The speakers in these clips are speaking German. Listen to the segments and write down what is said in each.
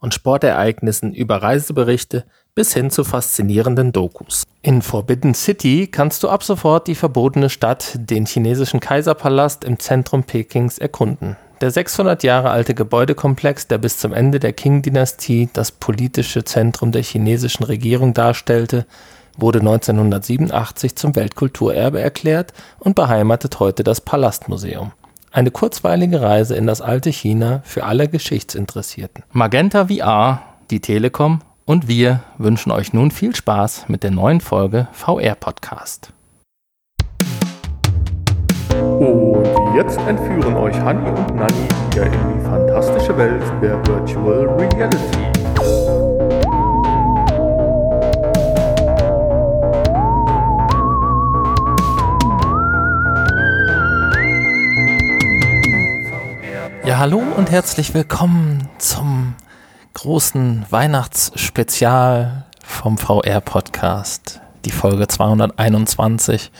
und Sportereignissen über Reiseberichte bis hin zu faszinierenden Dokus. In Forbidden City kannst du ab sofort die verbotene Stadt, den chinesischen Kaiserpalast im Zentrum Pekings, erkunden. Der 600 Jahre alte Gebäudekomplex, der bis zum Ende der Qing-Dynastie das politische Zentrum der chinesischen Regierung darstellte, wurde 1987 zum Weltkulturerbe erklärt und beheimatet heute das Palastmuseum. Eine kurzweilige Reise in das alte China für alle Geschichtsinteressierten. Magenta VR, die Telekom und wir wünschen euch nun viel Spaß mit der neuen Folge VR Podcast. Und jetzt entführen euch Hanni und Nanni wieder in die fantastische Welt der Virtual Reality. Ja, hallo und herzlich willkommen zum großen Weihnachtsspezial vom VR-Podcast, die Folge 221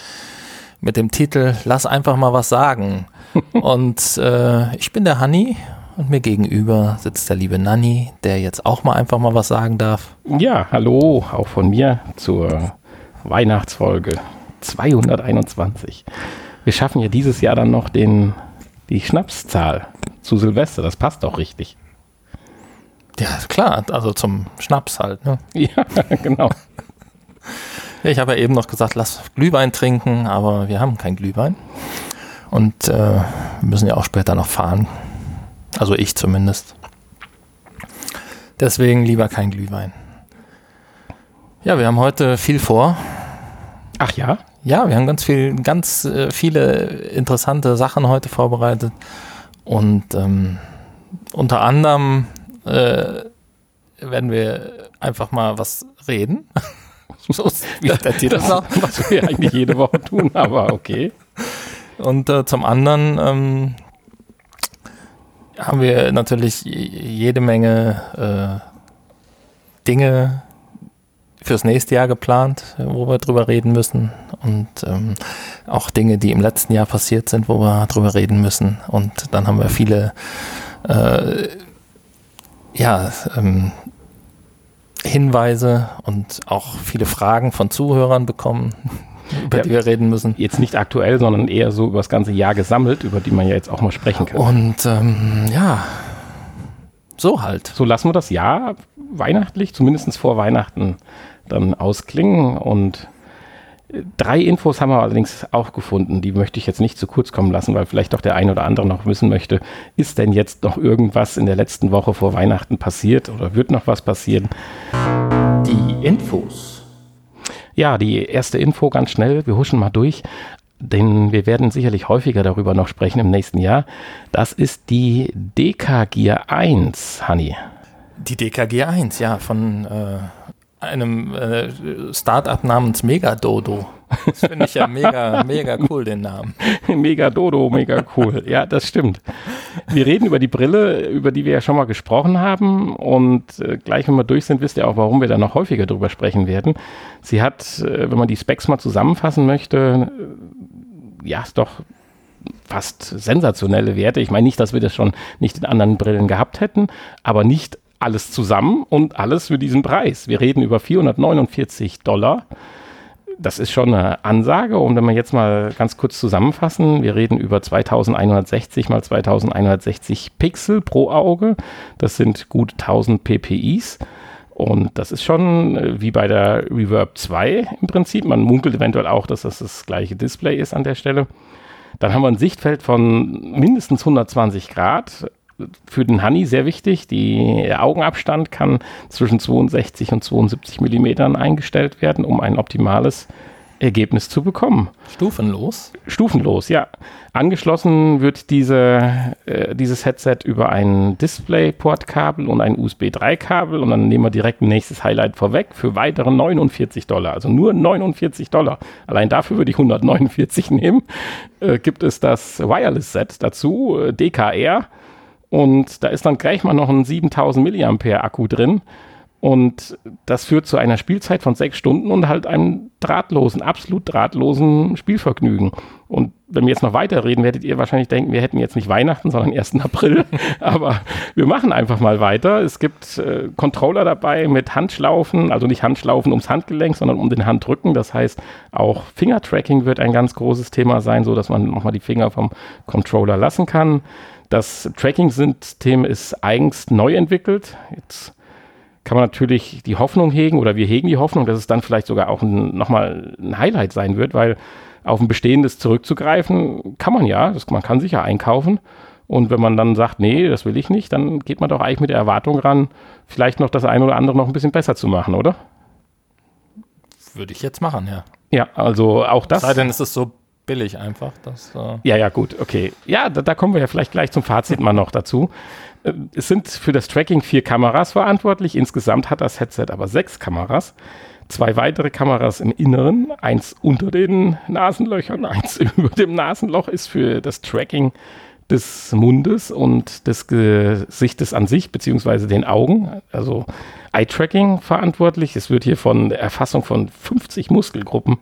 mit dem Titel Lass einfach mal was sagen. und äh, ich bin der Hanni und mir gegenüber sitzt der liebe Nanni, der jetzt auch mal einfach mal was sagen darf. Ja, hallo, auch von mir zur Weihnachtsfolge 221. Wir schaffen ja dieses Jahr dann noch den, die Schnapszahl zu Silvester. Das passt doch richtig. Ja, klar, also zum Schnaps halt. Ne? Ja, genau. Ich habe ja eben noch gesagt, lass Glühwein trinken, aber wir haben kein Glühwein. Und äh, wir müssen ja auch später noch fahren. Also ich zumindest. Deswegen lieber kein Glühwein. Ja, wir haben heute viel vor. Ach ja? Ja, wir haben ganz viel, ganz äh, viele interessante Sachen heute vorbereitet. Und ähm, unter anderem äh, werden wir einfach mal was reden. so wie der Titel das, was wir eigentlich jede Woche tun, aber okay. Und äh, zum anderen ähm, haben wir natürlich jede Menge äh, Dinge fürs nächste Jahr geplant, wo wir drüber reden müssen. Und ähm, auch Dinge, die im letzten Jahr passiert sind, wo wir drüber reden müssen. Und dann haben wir viele äh, ja, ähm, Hinweise und auch viele Fragen von Zuhörern bekommen, über ja, die wir reden müssen. Jetzt nicht aktuell, sondern eher so über das ganze Jahr gesammelt, über die man ja jetzt auch mal sprechen kann. Und ähm, ja, so halt. So lassen wir das Jahr weihnachtlich, zumindest vor Weihnachten, dann ausklingen und Drei Infos haben wir allerdings auch gefunden, die möchte ich jetzt nicht zu kurz kommen lassen, weil vielleicht doch der ein oder andere noch wissen möchte, ist denn jetzt noch irgendwas in der letzten Woche vor Weihnachten passiert oder wird noch was passieren? Die Infos. Ja, die erste Info ganz schnell, wir huschen mal durch, denn wir werden sicherlich häufiger darüber noch sprechen im nächsten Jahr. Das ist die DKG 1, Hanni. Die DKG 1, ja, von äh, einem äh, Startup namens Megadodo. Das finde ich ja mega, mega cool, den Namen. Megadodo, mega cool. Ja, das stimmt. Wir reden über die Brille, über die wir ja schon mal gesprochen haben. Und äh, gleich, wenn wir durch sind, wisst ihr auch, warum wir da noch häufiger drüber sprechen werden. Sie hat, äh, wenn man die Specs mal zusammenfassen möchte, äh, ja, ist doch fast sensationelle Werte. Ich meine nicht, dass wir das schon nicht in anderen Brillen gehabt hätten, aber nicht alles zusammen und alles für diesen Preis. Wir reden über 449 Dollar. Das ist schon eine Ansage. Und wenn wir jetzt mal ganz kurz zusammenfassen, wir reden über 2160 mal 2160 Pixel pro Auge. Das sind gut 1000 PPIs. Und das ist schon äh, wie bei der Reverb 2 im Prinzip. Man munkelt eventuell auch, dass das das gleiche Display ist an der Stelle. Dann haben wir ein Sichtfeld von mindestens 120 Grad für den Honey sehr wichtig. Der Augenabstand kann zwischen 62 und 72 Millimetern eingestellt werden, um ein optimales Ergebnis zu bekommen. Stufenlos? Stufenlos, ja. Angeschlossen wird diese, äh, dieses Headset über ein DisplayPort-Kabel und ein USB-3-Kabel und dann nehmen wir direkt ein nächstes Highlight vorweg für weitere 49 Dollar. Also nur 49 Dollar. Allein dafür würde ich 149 nehmen. Äh, gibt es das Wireless-Set dazu, äh, DKR. Und da ist dann gleich mal noch ein 7000 mAh Akku drin. Und das führt zu einer Spielzeit von sechs Stunden und halt einem drahtlosen, absolut drahtlosen Spielvergnügen. Und wenn wir jetzt noch weiterreden, werdet ihr wahrscheinlich denken, wir hätten jetzt nicht Weihnachten, sondern 1. April. Aber wir machen einfach mal weiter. Es gibt äh, Controller dabei mit Handschlaufen, also nicht Handschlaufen ums Handgelenk, sondern um den Handrücken. Das heißt, auch Fingertracking wird ein ganz großes Thema sein, so dass man nochmal die Finger vom Controller lassen kann. Das Tracking-System ist eigens neu entwickelt. Jetzt kann man natürlich die Hoffnung hegen oder wir hegen die Hoffnung, dass es dann vielleicht sogar auch ein, nochmal ein Highlight sein wird, weil auf ein bestehendes zurückzugreifen kann man ja, das, man kann sicher einkaufen. Und wenn man dann sagt, nee, das will ich nicht, dann geht man doch eigentlich mit der Erwartung ran, vielleicht noch das eine oder andere noch ein bisschen besser zu machen, oder? Würde ich jetzt machen, ja. Ja, also auch das. Sei denn, es ist so billig einfach. Dass, äh ja, ja, gut, okay. Ja, da, da, kommen wir ja vielleicht gleich zum Fazit mal noch dazu. Äh, es sind für das Tracking vier Kameras verantwortlich. Insgesamt hat das Headset aber sechs Kameras. Zwei weitere Kameras im Inneren, eins unter den Nasenlöchern, eins über dem Nasenloch ist für das Tracking des Mundes und des Gesichtes an sich, beziehungsweise den Augen, also Eye-Tracking verantwortlich. Es wird hier von der Erfassung von 50 Muskelgruppen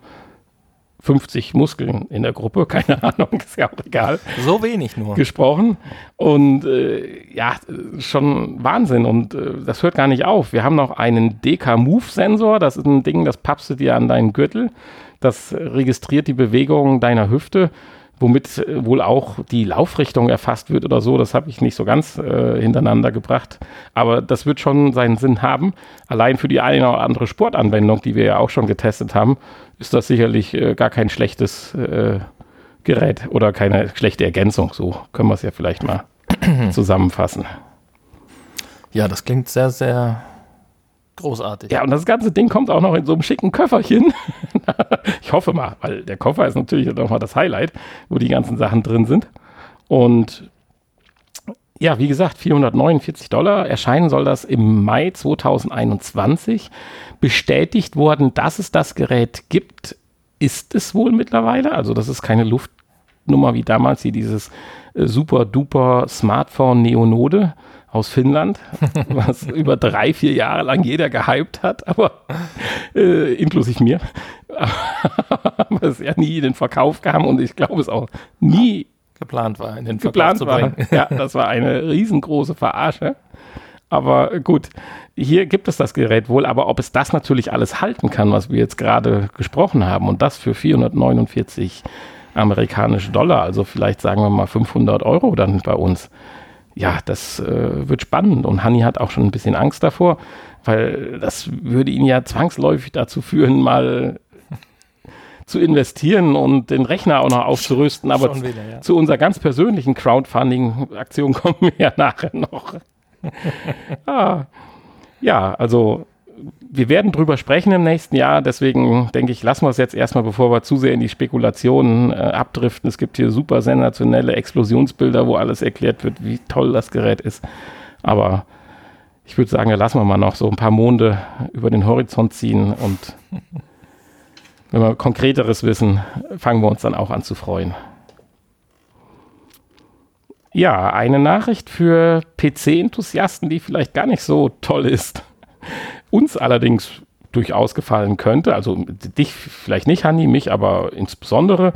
50 Muskeln in der Gruppe, keine Ahnung, ist ja auch egal. So wenig nur. Gesprochen. Und äh, ja, schon Wahnsinn. Und äh, das hört gar nicht auf. Wir haben noch einen DK-Move-Sensor. Das ist ein Ding, das pappst du dir an deinen Gürtel. Das registriert die Bewegung deiner Hüfte womit äh, wohl auch die Laufrichtung erfasst wird oder so. Das habe ich nicht so ganz äh, hintereinander gebracht. Aber das wird schon seinen Sinn haben. Allein für die eine oder andere Sportanwendung, die wir ja auch schon getestet haben, ist das sicherlich äh, gar kein schlechtes äh, Gerät oder keine schlechte Ergänzung. So können wir es ja vielleicht mal zusammenfassen. Ja, das klingt sehr, sehr Großartig. Ja, und das ganze Ding kommt auch noch in so einem schicken Köfferchen. ich hoffe mal, weil der Koffer ist natürlich nochmal das Highlight, wo die ganzen Sachen drin sind. Und ja, wie gesagt, 449 Dollar. Erscheinen soll das im Mai 2021. Bestätigt worden, dass es das Gerät gibt, ist es wohl mittlerweile. Also, das ist keine Luftnummer wie damals hier dieses äh, super duper Smartphone Neonode aus Finnland, was über drei, vier Jahre lang jeder gehypt hat, aber äh, inklusive mir. aber es ja nie in den Verkauf kam und ich glaube es auch nie geplant war, in den Verkauf geplant zu bringen. War. Ja, das war eine riesengroße Verarsche. Aber gut, hier gibt es das Gerät wohl, aber ob es das natürlich alles halten kann, was wir jetzt gerade gesprochen haben und das für 449 amerikanische Dollar, also vielleicht sagen wir mal 500 Euro dann bei uns, ja, das äh, wird spannend. Und Hanni hat auch schon ein bisschen Angst davor, weil das würde ihn ja zwangsläufig dazu führen, mal zu investieren und den Rechner auch noch aufzurüsten. Aber wieder, ja. zu unserer ganz persönlichen Crowdfunding-Aktion kommen wir ja nachher noch. ah, ja, also wir werden drüber sprechen im nächsten Jahr, deswegen denke ich, lassen wir es jetzt erstmal, bevor wir zu sehr in die Spekulationen äh, abdriften. Es gibt hier super sensationelle Explosionsbilder, wo alles erklärt wird, wie toll das Gerät ist. Aber ich würde sagen, da lassen wir mal noch so ein paar Monde über den Horizont ziehen und wenn wir konkreteres wissen, fangen wir uns dann auch an zu freuen. Ja, eine Nachricht für PC-Enthusiasten, die vielleicht gar nicht so toll ist uns allerdings durchaus gefallen könnte, also dich vielleicht nicht, Hanni, mich aber insbesondere,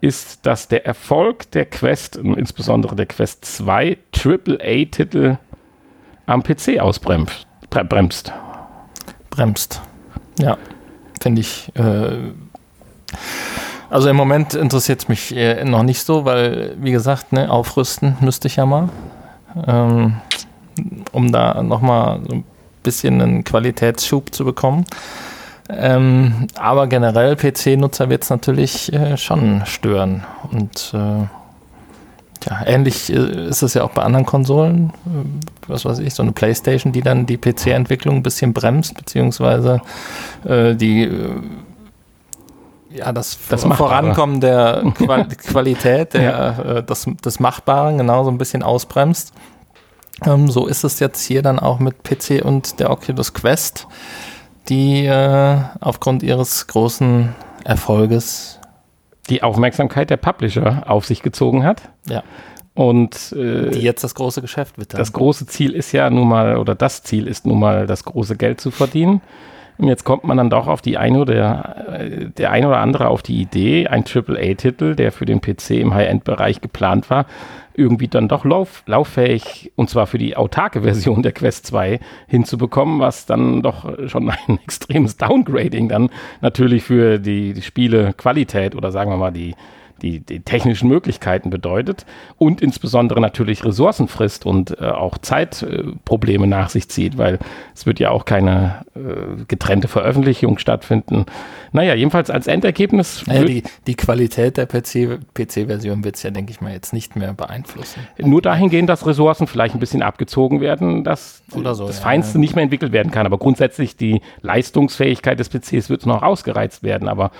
ist, dass der Erfolg der Quest, insbesondere der Quest 2, AAA-Titel am PC ausbremst. Bremst. Bremst. Ja, finde ich. Äh, also im Moment interessiert es mich äh, noch nicht so, weil, wie gesagt, ne, aufrüsten müsste ich ja mal. Ähm, um da nochmal so ein bisschen einen Qualitätsschub zu bekommen. Ähm, aber generell PC-Nutzer wird es natürlich äh, schon stören. Und äh, ja, ähnlich äh, ist es ja auch bei anderen Konsolen. Äh, was weiß ich, so eine Playstation, die dann die PC-Entwicklung ein bisschen bremst, beziehungsweise äh, die äh, ja, das, Das. Vorankommen der Qual Qualität, der, äh, das, des Machbaren, genau so ein bisschen ausbremst. Ähm, so ist es jetzt hier dann auch mit PC und der Oculus Quest, die äh, aufgrund ihres großen Erfolges, Die Aufmerksamkeit der Publisher auf sich gezogen hat. ja, Und äh, die jetzt das große Geschäft wittern. das große Ziel ist ja nun mal, oder das Ziel ist nun mal, das große Geld zu verdienen. Und jetzt kommt man dann doch auf die eine oder äh, der ein oder andere auf die Idee, ein AAA-Titel, der für den PC im High-End-Bereich geplant war, irgendwie dann doch lauf, lauffähig, und zwar für die autarke Version der Quest 2 hinzubekommen, was dann doch schon ein extremes Downgrading dann natürlich für die, die Spielequalität oder sagen wir mal die, die, die technischen Möglichkeiten bedeutet und insbesondere natürlich Ressourcen frisst und äh, auch Zeitprobleme äh, nach sich zieht, weil es wird ja auch keine äh, getrennte Veröffentlichung stattfinden. Naja, jedenfalls als Endergebnis naja, die, die Qualität der PC-Version wird es ja, denke ich mal, jetzt nicht mehr beeinflussen. nur dahingehend, dass Ressourcen vielleicht ein bisschen abgezogen werden, dass so, das ja, Feinste ja. nicht mehr entwickelt werden kann. Aber grundsätzlich die Leistungsfähigkeit des PCs wird noch ausgereizt werden. Aber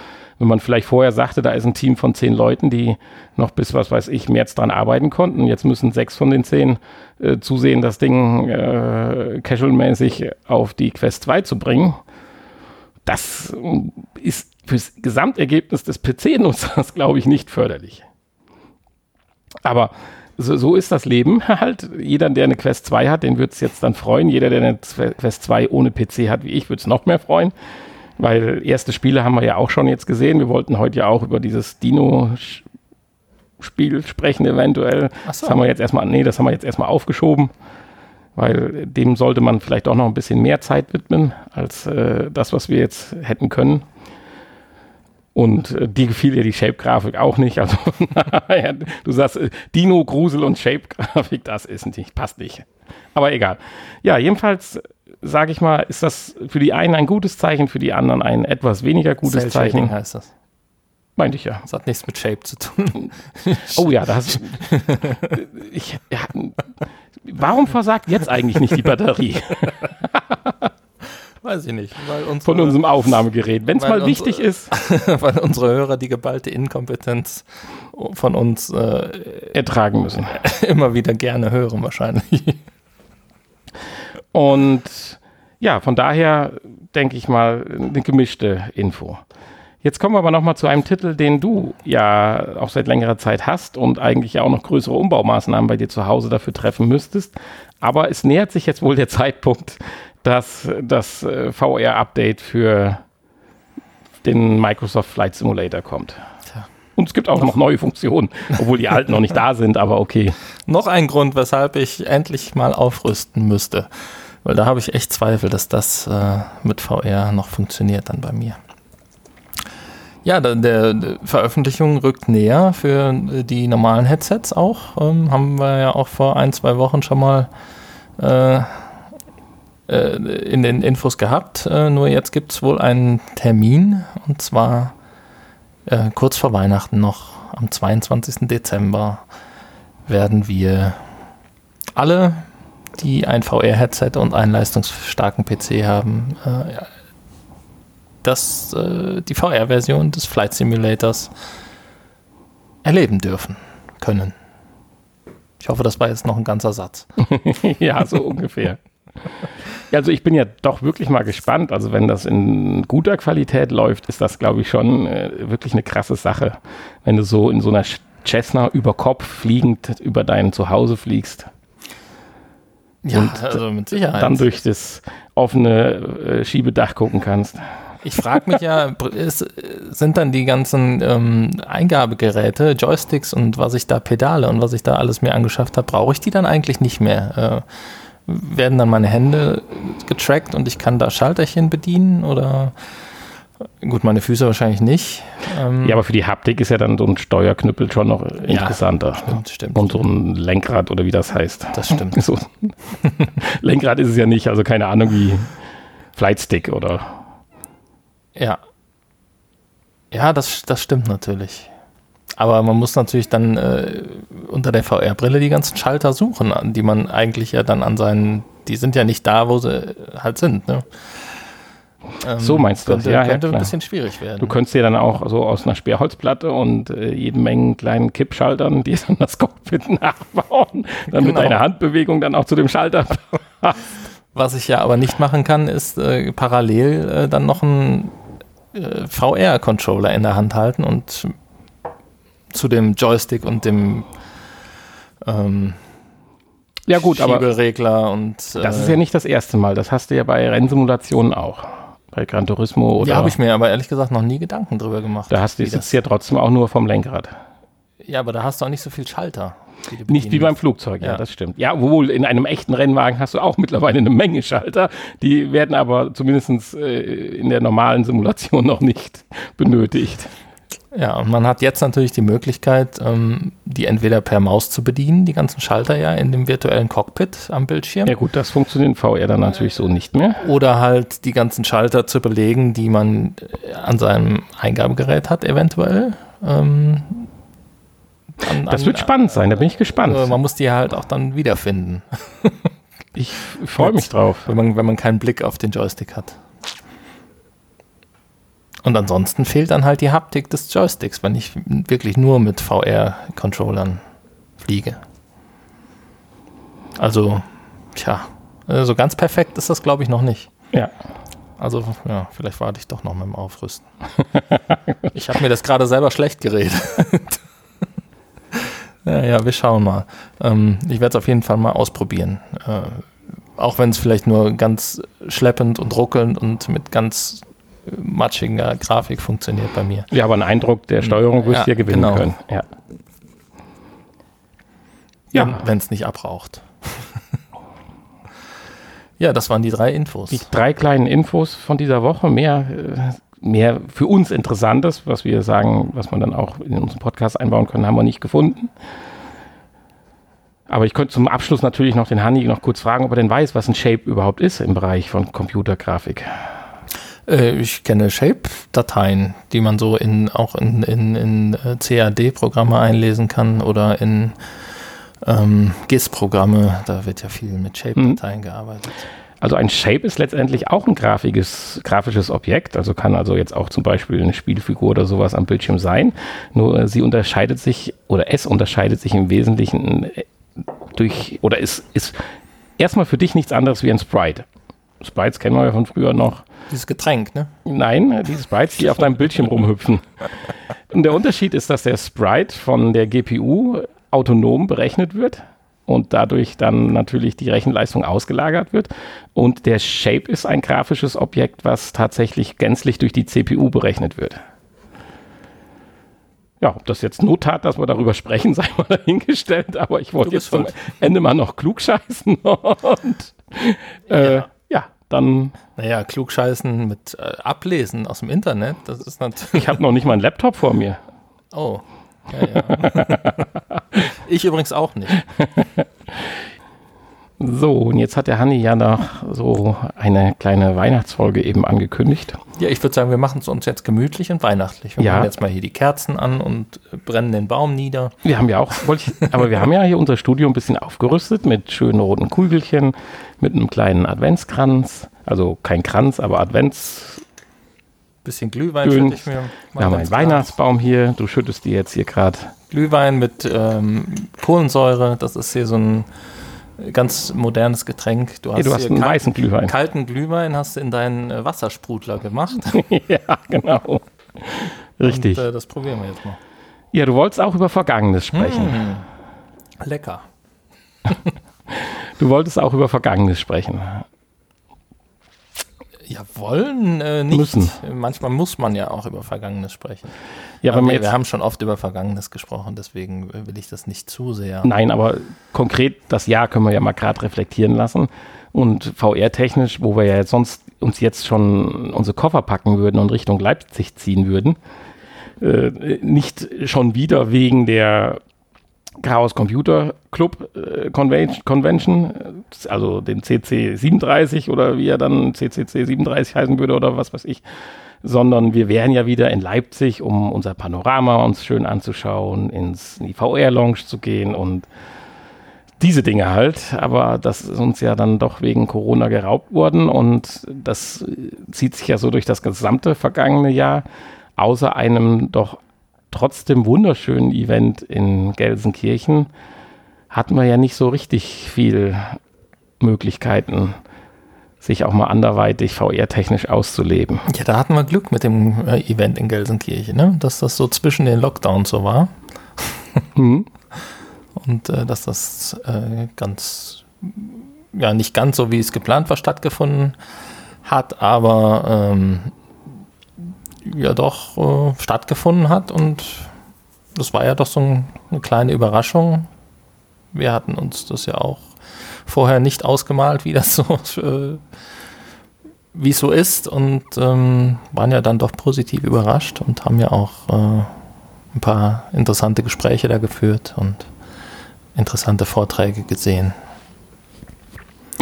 wenn man vielleicht vorher sagte, da ist ein Team von zehn Leuten, die noch bis, was weiß ich, März dran arbeiten konnten, jetzt müssen sechs von den zehn äh, zusehen, das Ding äh, casualmäßig auf die Quest 2 zu bringen. Das äh, ist fürs Gesamtergebnis des PC-Nutzers, glaube ich, nicht förderlich. Aber so, so ist das Leben halt. Jeder, der eine Quest 2 hat, den wird es jetzt dann freuen. Jeder, der eine Quest 2 ohne PC hat, wie ich, wird es noch mehr freuen. Weil erste Spiele haben wir ja auch schon jetzt gesehen. Wir wollten heute ja auch über dieses Dino-Spiel sprechen, eventuell. So. Das haben wir jetzt erstmal, nee, das haben wir jetzt erstmal aufgeschoben. Weil dem sollte man vielleicht auch noch ein bisschen mehr Zeit widmen, als äh, das, was wir jetzt hätten können. Und äh, die gefiel ja die Shape-Grafik auch nicht. Also, naja, du sagst, äh, Dino, Grusel und Shape-Grafik, das ist nicht, passt nicht. Aber egal. Ja, jedenfalls sage ich mal, ist das für die einen ein gutes Zeichen, für die anderen ein etwas weniger gutes Zeichen. Heißt das. Meinte ich ja. Das hat nichts mit Shape zu tun. Oh ja, da hast ich, ja, Warum versagt jetzt eigentlich nicht die Batterie Weiß ich nicht. Weil unsere, von unserem Aufnahmegerät? Wenn es mal wichtig unsere- ist, weil unsere Hörer die geballte Inkompetenz von uns äh, ertragen müssen. immer wieder gerne hören wahrscheinlich. Und ja, von daher denke ich mal eine gemischte Info. Jetzt kommen wir aber nochmal zu einem Titel, den du ja auch seit längerer Zeit hast und eigentlich ja auch noch größere Umbaumaßnahmen bei dir zu Hause dafür treffen müsstest. Aber es nähert sich jetzt wohl der Zeitpunkt, dass das äh, VR-Update für den Microsoft Flight Simulator kommt. Und es gibt auch noch neue Funktionen, obwohl die alten noch nicht da sind, aber okay. Noch ein Grund, weshalb ich endlich mal aufrüsten müsste. Weil da habe ich echt Zweifel, dass das äh, mit VR noch funktioniert dann bei mir. Ja, der, der, Veröffentlichung rückt näher für äh, die normalen Headsets auch. Ähm, haben wir ja auch vor ein, zwei Wochen schon mal äh, äh, in den Infos gehabt. Äh, nur jetzt gibt es wohl einen Termin und zwar äh, kurz vor Weihnachten noch am 22. Dezember werden wir alle, die ein VR-Headset und einen leistungsstarken PC haben, äh, das, äh, die VR-Version des Flight Simulators erleben dürfen können. Ich hoffe, das war jetzt noch ein ganzer Satz. ja, so ungefähr. Also ich bin ja doch wirklich mal gespannt. Also wenn das in guter Qualität läuft, ist das, glaube ich, schon äh, wirklich eine krasse Sache. Wenn du so in so einer Cessna über Kopf fliegend über dein Zuhause fliegst, Ja, Und also mit Sicherheit. dann durch das offene äh, Schiebedach gucken kannst. Ich frage mich ja, ist, sind dann die ganzen ähm, Eingabegeräte, Joysticks und was ich da Pedale und was ich da alles mir angeschafft habe, brauche ich die dann eigentlich nicht mehr? Äh, werden dann meine Hände getrackt und ich kann da Schalterchen bedienen oder gut, meine Füße wahrscheinlich nicht. Ähm, Ja, aber für die Haptik ist ja dann so ein Steuerknüppel schon noch interessanter. stimmt, stimmt. Und so ein Lenkrad oder wie das heißt. Das stimmt. So. Lenkrad ist es ja nicht, also keine Ahnung wie Flightstick oder Ja. Ja, das, das stimmt natürlich. Aber man muss natürlich dann äh, unter der VR-Brille die ganzen Schalter suchen, die man eigentlich ja dann an seinen, die sind ja nicht da, wo sie halt sind. Ne? Ähm, So meinst du das, könnte, ja, ja, könnte ein klar. bisschen schwierig werden. Du könntest dir dann auch so aus einer Sperrholzplatte und äh, jede Menge kleinen Kippschaltern dir dann das Cockpit nachbauen, damit Genau. deine Handbewegung dann auch zu dem Schalter. Was ich ja aber nicht machen kann, ist äh, parallel äh, dann noch einen äh, VR-Controller in der Hand halten und zu dem Joystick und dem ähm, Ja gut, aber und äh, das ist ja nicht das erste Mal. Das hast du ja bei Rennsimulationen auch. Bei Gran Turismo oder ja, habe ich mir aber ehrlich gesagt noch nie Gedanken drüber gemacht. da hast du wie sitzt das, ja trotzdem auch nur vom Lenkrad. ja, aber da hast du auch nicht so viel Schalter. du Nicht wie beim. Flugzeug, ja, Ja. das stimmt. Ja, wohl in einem echten Rennwagen hast du auch mittlerweile eine Menge Schalter. Die werden aber zumindest äh, in der normalen Simulation noch nicht benötigt. Ja, und man hat jetzt natürlich die Möglichkeit, ähm, die entweder per Maus zu bedienen, die ganzen Schalter ja in dem virtuellen Cockpit am Bildschirm, Ja gut, das funktioniert in VR dann natürlich so nicht mehr. oder halt die ganzen Schalter zu belegen, die man äh, an seinem Eingabegerät hat, eventuell. Ähm, an, Das an- wird spannend sein, da bin ich gespannt. äh, man muss die halt auch dann wiederfinden, Ich freue mich drauf. wenn man, wenn man keinen Blick auf den Joystick hat. Und ansonsten fehlt dann halt die Haptik des Joysticks, wenn ich wirklich nur mit VR-Controllern fliege. Also, tja, so ganz perfekt ist das, glaube ich, noch nicht. Ja. Also, ja, vielleicht warte ich doch noch mit dem Aufrüsten. ich habe mir das gerade selber schlecht geredet. ja, ja, wir schauen mal. Ähm, ich werde es auf jeden Fall mal ausprobieren. Äh, auch wenn es vielleicht nur ganz schleppend und ruckelnd und mit ganz matschiger Grafik funktioniert bei mir. Ja, aber einen Eindruck der Steuerung wirst du Ja, ja gewinnen genau. können. Ja. Ja. Wenn es nicht abraucht. ja, das waren die drei Infos. Die drei kleinen Infos von dieser Woche, mehr, äh, mehr für uns Interessantes, was wir sagen, was man dann auch in unseren Podcast einbauen können, haben wir nicht gefunden. Aber ich könnte zum Abschluss natürlich noch den Hanni noch kurz fragen, ob er denn weiß, was ein Shape überhaupt ist im Bereich von Computergrafik. Äh, ich kenne Shape-Dateien, die man so in, auch in, in, in äh, CAD-Programme einlesen kann oder in ähm, GIS-Programme. Da wird ja viel mit Shape-Dateien gearbeitet. Also ein Shape ist letztendlich auch ein grafisches, grafisches Objekt, also kann also jetzt auch zum Beispiel eine Spielfigur oder sowas am Bildschirm sein. Nur äh, sie unterscheidet sich oder es unterscheidet sich im Wesentlichen durch oder ist, ist erstmal für dich nichts anderes wie ein Sprite. Sprites kennen wir ja von früher noch. Dieses Getränk, ne? Nein, äh, die Sprites, die auf deinem Bildschirm rumhüpfen. Und der Unterschied ist, dass der Sprite von der GPU autonom berechnet wird und dadurch dann natürlich die Rechenleistung ausgelagert wird. Und der Shape ist ein grafisches Objekt, was tatsächlich gänzlich durch die CPU berechnet wird. Ja, ob das jetzt Not hat, dass wir darüber sprechen, sei mal dahingestellt, aber ich wollte jetzt bist zum Ende mal noch klugscheißen und äh, Ja. Dann Naja, klugscheißen mit äh, Ablesen aus dem Internet, das ist natürlich. Ich habe noch nicht mal einen Laptop vor mir. Oh. Ja, ja. ich übrigens auch nicht. So, und jetzt hat der Hanni ja noch so eine kleine Weihnachtsfolge eben angekündigt. Ja, ich würde sagen, wir machen es uns jetzt gemütlich und weihnachtlich. Wir Ja. machen jetzt mal hier die Kerzen an und brennen den Baum nieder. Wir haben ja auch, ich, aber wir haben ja hier unser Studio ein bisschen aufgerüstet mit schönen roten Kugelchen, mit einem kleinen Adventskranz. Also kein Kranz, aber Advents. Bisschen Glühwein Schön. schütte ich mir. Wir haben einen. Weihnachtsbaum hier. Du schüttest dir jetzt hier gerade. Glühwein mit ähm, Kohlensäure. Das ist hier so ein ganz modernes Getränk. Du hast, Hey, du hast einen kal- weißen Glühwein. kalten Glühwein hast du in deinen äh, Wassersprudler gemacht. ja, genau. Richtig. Und, äh, das probieren wir jetzt mal. Ja, du wolltest auch über Vergangenes sprechen. Mm. Lecker. Du wolltest auch über Vergangenes sprechen. Ja, wollen äh, nicht. Müssen. Manchmal muss man ja auch über Vergangenes sprechen. Ja, Aber wir, jetzt wir haben schon oft über Vergangenes gesprochen, deswegen äh, will ich das nicht zu sehr. Nein, aber konkret das Jahr können wir ja mal gerade reflektieren lassen. Und VR-technisch, wo wir ja jetzt sonst uns jetzt schon unsere Koffer packen würden und Richtung Leipzig ziehen würden, äh, nicht schon wieder wegen der Chaos Computer Club äh, Convention, also dem CC 37 oder wie er dann CCC 37 heißen würde oder was weiß ich, sondern wir wären ja wieder in Leipzig, um unser Panorama uns schön anzuschauen, ins, in die VR-Lounge zu gehen und diese Dinge halt, aber das ist uns ja dann doch wegen Corona geraubt worden und das zieht sich ja so durch das gesamte vergangene Jahr, außer einem doch trotzdem wunderschönen Event in Gelsenkirchen hatten wir ja nicht so richtig viel Möglichkeiten, sich auch mal anderweitig VR-technisch auszuleben. Ja, da hatten wir Glück mit dem äh, Event in Gelsenkirchen, ne? dass das so zwischen den Lockdowns so war. Mhm. Und äh, dass das äh, ganz, ja, nicht ganz so, wie es geplant war, stattgefunden hat, aber ähm, ja doch äh, stattgefunden hat und das war ja doch so ein, eine kleine Überraschung. Wir hatten uns das ja auch vorher nicht ausgemalt, wie das so, äh, wie so ist und ähm, waren ja dann doch positiv überrascht und haben ja auch äh, ein paar interessante Gespräche da geführt und interessante Vorträge gesehen.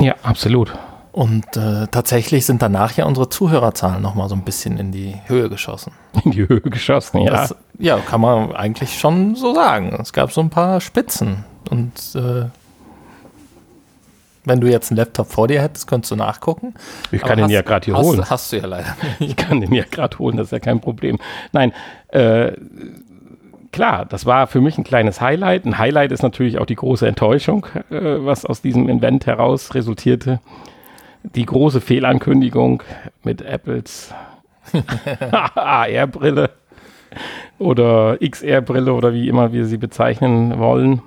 Ja, absolut. Und äh, tatsächlich sind danach ja unsere Zuhörerzahlen nochmal so ein bisschen in die Höhe geschossen. In die Höhe geschossen, ja. Das, ja, kann man eigentlich schon so sagen. Es gab so ein paar Spitzen. Und äh, wenn du jetzt einen Laptop vor dir hättest, könntest du nachgucken. Ich kann den ja gerade hier hast, holen. Hast du ja leider nicht. Ich kann den ja gerade holen, das ist ja kein Problem. Nein, äh, klar, das war für mich ein kleines Highlight. Ein Highlight ist natürlich auch die große Enttäuschung, äh, was aus diesem Event heraus resultierte. Die große Fehlankündigung mit Apples AR-Brille oder XR-Brille oder wie immer wir sie bezeichnen wollen.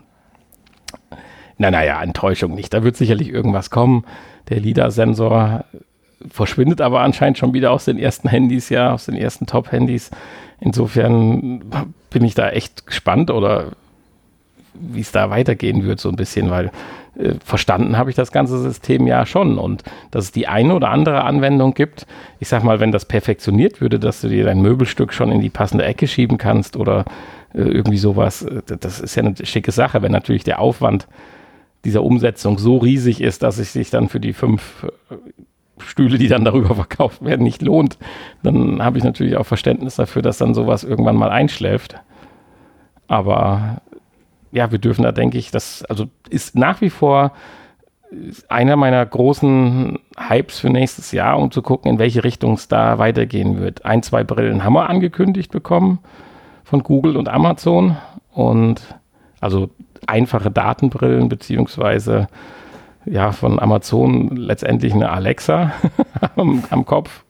Na, naja, Enttäuschung nicht. Da wird sicherlich irgendwas kommen. Der LIDAR-Sensor verschwindet aber anscheinend schon wieder aus den ersten Handys, ja, aus den ersten Top-Handys. Insofern bin ich da echt gespannt oder wie es da weitergehen wird, so ein bisschen, weil äh, verstanden habe ich das ganze System ja schon und dass es die eine oder andere Anwendung gibt. Ich sag mal, wenn das perfektioniert würde, dass du dir dein Möbelstück schon in die passende Ecke schieben kannst oder äh, irgendwie sowas, äh, das ist ja eine schicke Sache, wenn natürlich der Aufwand dieser Umsetzung so riesig ist, dass es sich dann für die fünf äh, Stühle, die dann darüber verkauft werden, nicht lohnt, dann habe ich natürlich auch Verständnis dafür, dass dann sowas irgendwann mal einschläft. Aber ja, wir dürfen da, denke ich, das also ist nach wie vor einer meiner großen Hypes für nächstes Jahr, um zu gucken, in welche Richtung es da weitergehen wird. Ein, zwei Brillen haben wir angekündigt bekommen von Google und Amazon und also einfache Datenbrillen beziehungsweise ja von Amazon letztendlich eine Alexa am, am Kopf.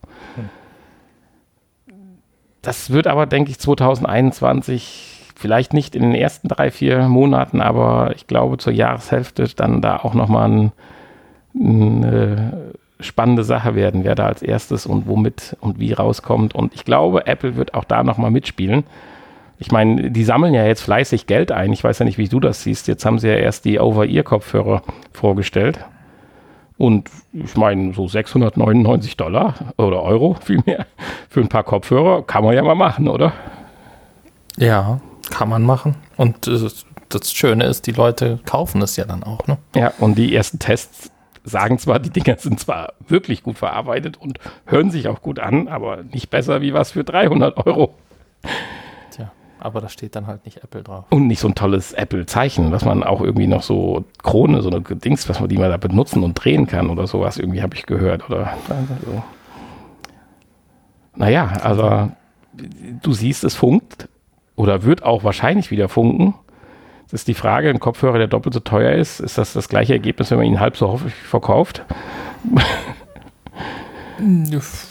Das wird aber, denke ich, 2021 vielleicht nicht in den ersten drei, vier Monaten, aber ich glaube zur Jahreshälfte dann da auch nochmal ein, eine spannende Sache werden, wer da als erstes und womit und wie rauskommt. Und ich glaube, Apple wird auch da nochmal mitspielen. Ich meine, die sammeln ja jetzt fleißig Geld ein. Ich weiß ja nicht, wie du das siehst. Jetzt haben sie ja erst die Over-Ear-Kopfhörer vorgestellt. Und ich meine, so 699 Dollar oder Euro vielmehr für ein paar Kopfhörer kann man ja mal machen, oder? Ja, kann man machen. Und äh, das Schöne ist, die Leute kaufen es ja dann auch. Ne? Ja, und die ersten Tests sagen zwar, die Dinger sind zwar wirklich gut verarbeitet und hören sich auch gut an, aber nicht besser wie was für 300 Euro. Aber da steht dann halt nicht Apple drauf. Und nicht so ein tolles Apple-Zeichen, was man auch irgendwie noch so Krone, so eine Dings, was man die mal da benutzen und drehen kann oder sowas, irgendwie habe ich gehört. Oder also. Naja, also du siehst, es funkt oder wird auch wahrscheinlich wieder funken. Das ist die Frage, ein Kopfhörer, der doppelt so teuer ist, ist das das gleiche Ergebnis, wenn man ihn halb so häufig verkauft?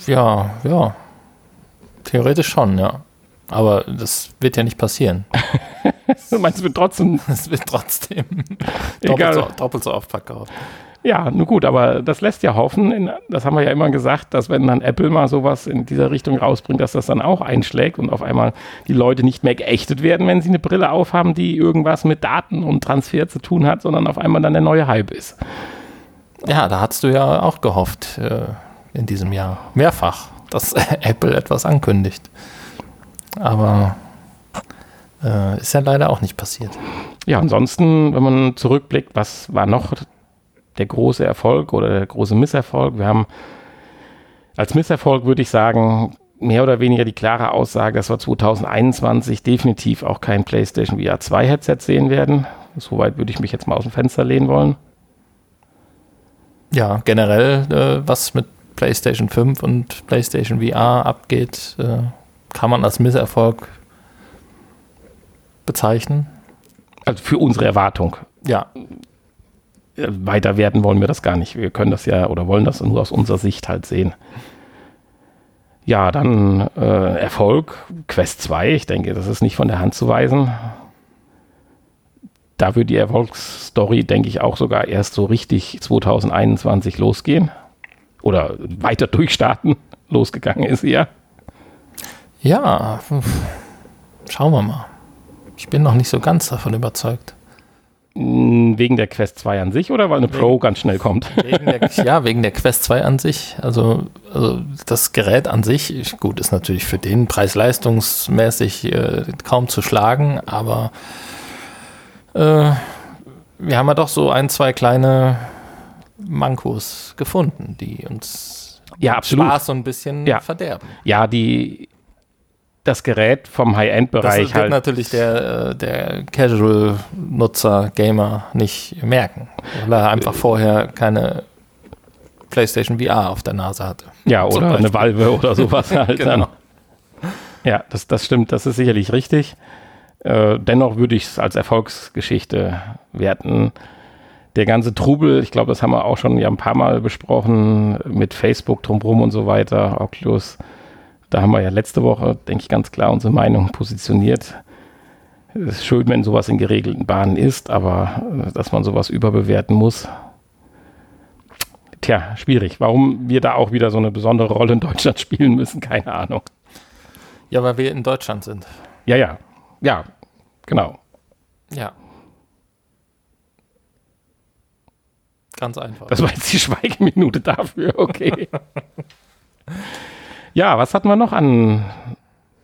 ja, ja. Theoretisch schon, ja. Aber das wird ja nicht passieren. du meinst, es wird trotzdem. Es wird trotzdem doppelt so, doppelt so oft verkauft. Ja, nun gut, aber das lässt ja hoffen, das haben wir ja immer gesagt, dass wenn dann Apple mal sowas in dieser Richtung rausbringt, dass das dann auch einschlägt und auf einmal die Leute nicht mehr geächtet werden, wenn sie eine Brille aufhaben, die irgendwas mit Daten und Transfer zu tun hat, sondern auf einmal dann der neue Hype ist. Ja, da hast du ja auch gehofft äh, in diesem Jahr. Mehrfach, dass Apple etwas ankündigt. Aber äh, ist ja leider auch nicht passiert. Ja, ansonsten, wenn man zurückblickt, was war noch der große Erfolg oder der große Misserfolg? Wir haben als Misserfolg, würde ich sagen, mehr oder weniger die klare Aussage, dass wir 2021 definitiv auch kein PlayStation VR 2 Headset sehen werden. Soweit würde ich mich jetzt mal aus dem Fenster lehnen wollen. Ja, generell, äh, was mit PlayStation 5 und PlayStation VR abgeht, äh, kann man als Misserfolg bezeichnen. Also für unsere Erwartung. Ja. Äh, Weiter werten wollen wir das gar nicht. Wir können das ja oder wollen das nur aus unserer Sicht halt sehen. Ja, dann äh, Erfolg, Quest 2. Ich denke, das ist nicht von der Hand zu weisen. Da wird die Erfolgsstory, denke ich, auch sogar erst so richtig 2021 losgehen. Oder weiter durchstarten. Losgegangen ist sie ja. Ja, schauen wir mal. Ich bin noch nicht so ganz davon überzeugt. Wegen der Quest 2 an sich oder weil eine Pro ganz schnell kommt? Wegen der, ja, wegen der Quest 2 an sich. Also, also das Gerät an sich, ich- gut, ist natürlich für den preis-leistungsmäßig äh, kaum zu schlagen, aber äh, wir haben ja doch so ein, zwei kleine Mankos gefunden, die uns Ja, absolut. Spaß so ein bisschen Ja. verderben. Ja, die, das Gerät vom Das High-End-Bereich wird halt. natürlich der, äh, der Casual-Nutzer, Gamer nicht merken, weil er einfach vorher keine PlayStation VR auf der Nase hatte. Ja, oder eine. Valve oder sowas halt. Genau. Dann. Ja, das, das stimmt, das ist sicherlich richtig. Äh, dennoch würde ich es als Erfolgsgeschichte werten. Der ganze Trubel, ich glaube, das haben wir auch schon ja ein paar Mal besprochen, mit Facebook drumherum und so weiter, Oculus. Da haben wir ja letzte Woche, denke ich, ganz klar unsere Meinung positioniert. Es ist schön, wenn sowas in geregelten Bahnen ist, aber äh, dass man sowas überbewerten muss, Tja, schwierig. Warum wir da auch wieder so eine besondere Rolle in Deutschland spielen müssen, keine Ahnung. Ja, weil wir in Deutschland sind. Ja, ja. Ja, genau. Ja. Ganz einfach. Das war jetzt die Schweigeminute dafür, okay. ja, was hatten wir noch an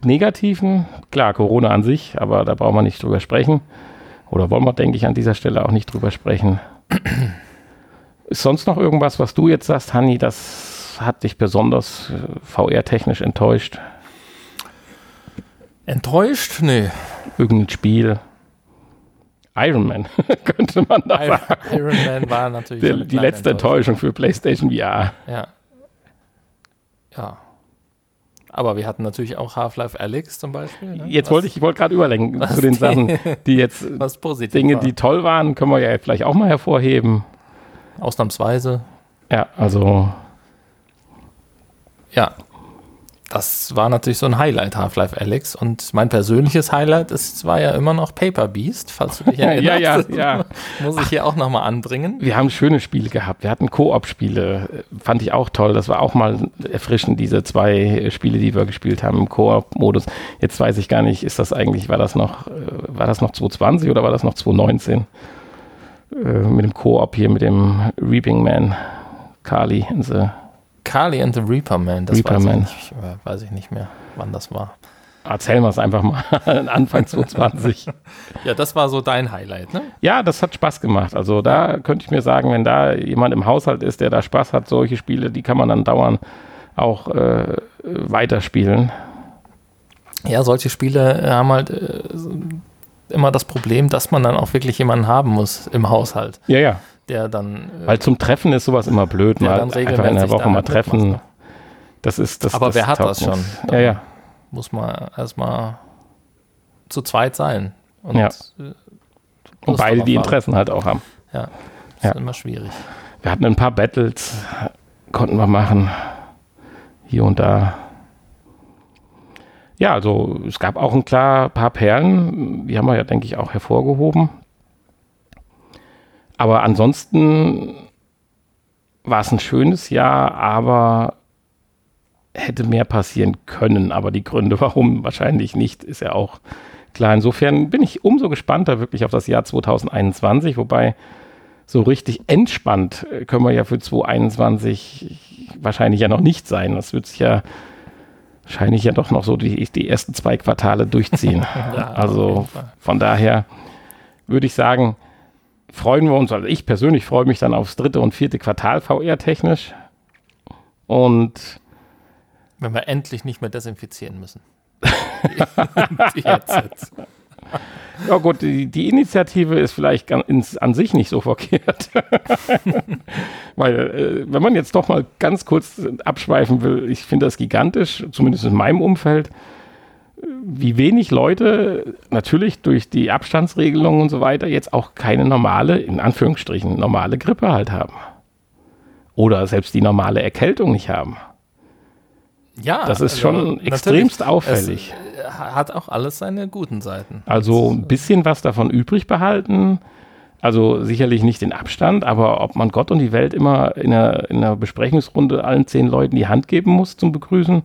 Negativen? Klar, Corona an sich, aber da brauchen wir nicht drüber sprechen. Oder wollen wir, denke ich, an dieser Stelle auch nicht drüber sprechen. Ist sonst noch irgendwas, was du jetzt sagst, Hanni, das hat dich besonders äh, VR-technisch enttäuscht? Enttäuscht? Nee. Irgendein Spiel? Iron Man, könnte man da Iron, sagen. Iron Man war natürlich Der, die letzte Enttäuschung für PlayStation VR. Ja. Ja. Aber wir hatten natürlich auch Half-Life Alyx zum Beispiel. Ne? Jetzt Was- wollte ich, ich wollte gerade überlenken zu den die- Sachen, die jetzt Dinge, war. die toll waren, können wir ja vielleicht auch mal hervorheben. Ausnahmsweise. Ja, also Ja. Das war natürlich so ein Highlight, Half-Life Alyx. Und mein persönliches Highlight ist, war ja immer noch Paper Beast, falls du dich Ja, erinnerst. ja, ja. Muss ich hier auch nochmal anbringen. wir haben schöne Spiele gehabt. Wir hatten Koop-Spiele, fand ich auch toll. Das war auch mal erfrischend, diese zwei äh, Spiele, die wir gespielt haben im Koop-Modus. Jetzt weiß ich gar nicht, ist das eigentlich, war das noch, äh, war das noch 2020 oder war das noch 2019? Äh, mit dem Koop hier, mit dem Reaping Man, Kali in the Carly and the Reaper Man, das Reaper weiß, Man. Ich äh, weiß ich nicht mehr, wann das war. Erzählen wir es einfach mal. Anfang 2020. Ja, das war so dein Highlight, ne? Ja, das hat Spaß gemacht. Also da könnte ich mir sagen, wenn da jemand im Haushalt ist, der da Spaß hat, solche Spiele, die kann man dann dauernd auch äh, weiterspielen. Ja, solche Spiele äh, haben halt äh, immer das Problem, dass man dann auch wirklich jemanden haben muss im Haushalt, Ja, ja. Der dann. Äh, Weil zum Treffen ist sowas immer blöd. Mal dann einfach in der Woche mal treffen. Das ist das. Aber das wer hat das schon? Ja, ja. muss man erstmal zu zweit sein. Und, Ja. äh, Und beide die. Interessen halt auch haben. Ja, das Ja. ist immer schwierig. Wir hatten ein paar Battles, konnten wir machen. Hier und da. Ja, also es gab auch ein klar paar Perlen, die haben wir ja, denke ich, auch hervorgehoben. Aber ansonsten war es ein schönes Jahr, aber hätte mehr passieren können. Aber die Gründe, warum wahrscheinlich nicht, ist ja auch klar. Insofern bin ich umso gespannter wirklich auf das Jahr 2021, wobei so richtig entspannt äh, können wir ja für 2021 wahrscheinlich ja noch nicht sein. Das wird sich ja wahrscheinlich ja doch noch so die, die ersten zwei Quartale durchziehen. Ja, also von daher würde ich sagen, freuen wir uns, also ich persönlich freue mich dann aufs dritte und vierte Quartal VR-technisch. Und Wenn wir endlich nicht mehr desinfizieren müssen. die, Headsets. Ja gut, die, die Initiative ist vielleicht ins, an sich nicht so verkehrt. Weil, äh, wenn man jetzt doch mal ganz kurz abschweifen will, ich finde das gigantisch, zumindest in meinem Umfeld, wie wenig Leute natürlich durch die Abstandsregelungen und so weiter jetzt auch keine normale, in Anführungsstrichen, normale Grippe halt haben. Oder selbst die normale Erkältung nicht haben. Ja, das ist also schon extremst auffällig. Es hat auch alles seine guten Seiten. Also ein bisschen was davon übrig behalten. Also sicherlich nicht den Abstand, aber ob man Gott und die Welt immer in einer, in einer Besprechungsrunde allen zehn Leuten die Hand geben muss zum Begrüßen,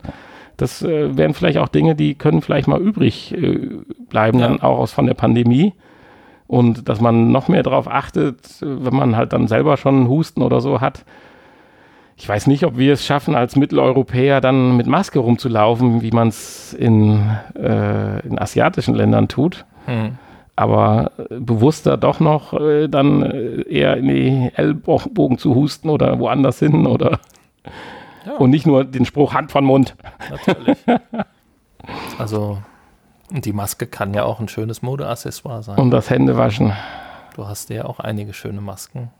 das äh, wären vielleicht auch Dinge, die können vielleicht mal übrig äh, bleiben, ja. dann auch aus von der Pandemie. Und dass man noch mehr darauf achtet, wenn man halt dann selber schon Husten oder so hat. Ich weiß nicht, ob wir es schaffen, als Mitteleuropäer dann mit Maske rumzulaufen, wie man es in, äh, in asiatischen Ländern tut. Hm. Aber bewusster doch noch äh, dann äh, eher in die Ellbogen zu husten oder woanders hin oder ja. Und nicht nur den Spruch Hand von Mund. Natürlich. also, die Maske kann ja auch ein schönes Modeaccessoire sein. Und das Händewaschen. Du hast dir ja auch einige schöne Masken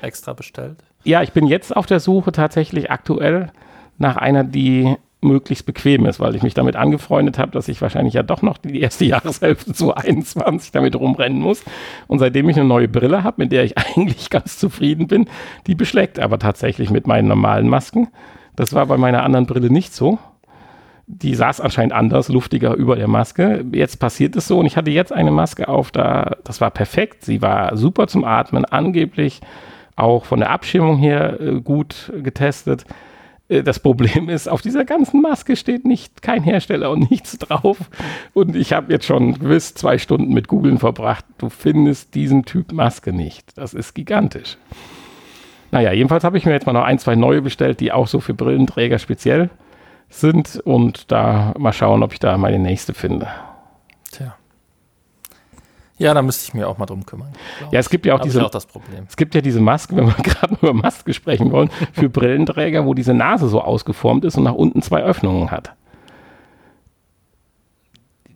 extra bestellt. Ja, ich bin jetzt auf der Suche tatsächlich aktuell nach einer, die möglichst bequem ist, weil ich mich damit angefreundet habe, dass ich wahrscheinlich ja doch noch die erste Jahreshälfte zu 21 damit rumrennen muss. Und seitdem ich eine neue Brille habe, mit der ich eigentlich ganz zufrieden bin, die beschlägt aber tatsächlich mit meinen normalen Masken. Das war bei meiner anderen Brille nicht so. Die saß anscheinend anders, luftiger über der Maske. Jetzt passiert es so und ich hatte jetzt eine Maske auf, da, das war perfekt. Sie war super zum Atmen, angeblich auch von der Abschirmung her äh, gut getestet. Äh, das Problem ist, auf dieser ganzen Maske steht nicht kein Hersteller und nichts drauf. Und ich habe jetzt schon gewiss zwei Stunden mit Googlen verbracht. Du findest diesen Typ Maske nicht. Das ist gigantisch. Naja, jedenfalls habe ich mir jetzt mal noch ein, zwei neue bestellt, die auch so für Brillenträger speziell sind und da mal schauen, ob ich da meine nächste finde. Tja. Ja, da müsste ich mir auch mal drum kümmern. Ja, es gibt ja auch diese, auch das Problem. Es gibt ja diese Masken, wenn wir gerade über Masken sprechen wollen, für Brillenträger, wo diese Nase so ausgeformt ist und nach unten zwei Öffnungen hat.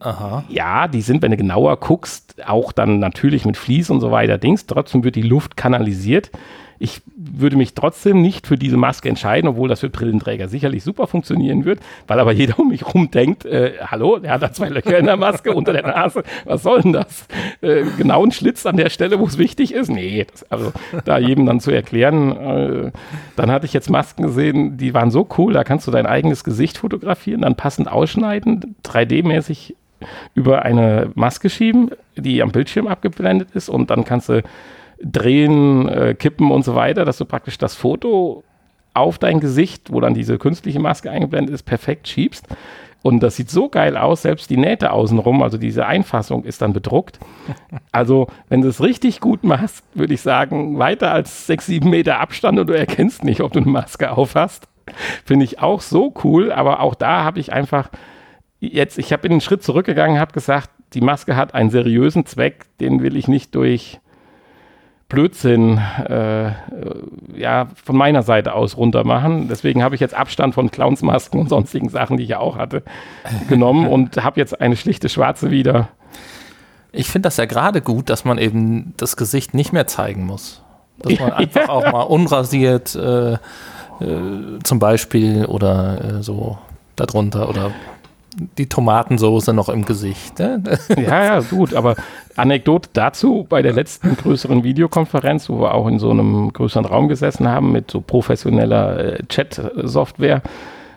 Aha. Ja, die sind, wenn du genauer guckst, auch dann natürlich mit Vlies und so weiter Dings. Trotzdem wird die Luft kanalisiert. Ich würde mich trotzdem nicht für diese Maske entscheiden, obwohl das für Brillenträger sicherlich super funktionieren wird, weil aber jeder um mich rum denkt, äh, hallo, der hat da zwei Löcher in der Maske unter der Nase, was soll denn das? Äh, genau ein Schlitz an der Stelle, wo es wichtig ist? Nee, das, also da jedem dann zu erklären, äh, dann hatte ich jetzt Masken gesehen, die waren so cool, da kannst du dein eigenes Gesicht fotografieren, dann passend ausschneiden, 3D-mäßig über eine Maske schieben, die am Bildschirm abgeblendet ist und dann kannst du drehen, äh, kippen und so weiter, dass du praktisch das Foto auf dein Gesicht, wo dann diese künstliche Maske eingeblendet ist, perfekt schiebst. Und das sieht so geil aus, selbst die Nähte außenrum, also diese Einfassung ist dann bedruckt. Also, wenn du es richtig gut machst, würde ich sagen, weiter als sechs, sieben Meter Abstand und du erkennst nicht, ob du eine Maske auf hast. Finde ich auch so cool, aber auch da habe ich einfach jetzt, ich habe einen Schritt zurückgegangen, habe gesagt, die Maske hat einen seriösen Zweck, den will ich nicht durch Blödsinn äh, ja, von meiner Seite aus runter machen. Deswegen habe ich jetzt Abstand von Clownsmasken und sonstigen Sachen, die ich ja auch hatte, genommen und habe jetzt eine schlichte schwarze wieder. Ich finde das ja gerade gut, dass man eben das Gesicht nicht mehr zeigen muss. Dass man einfach auch mal unrasiert äh, äh, zum Beispiel oder äh, so darunter oder die Tomatensoße noch im Gesicht. Ne? Ja, ja, gut, aber Anekdote dazu, bei der letzten größeren Videokonferenz, wo wir auch in so einem größeren Raum gesessen haben mit so professioneller äh, Chat-Software, äh,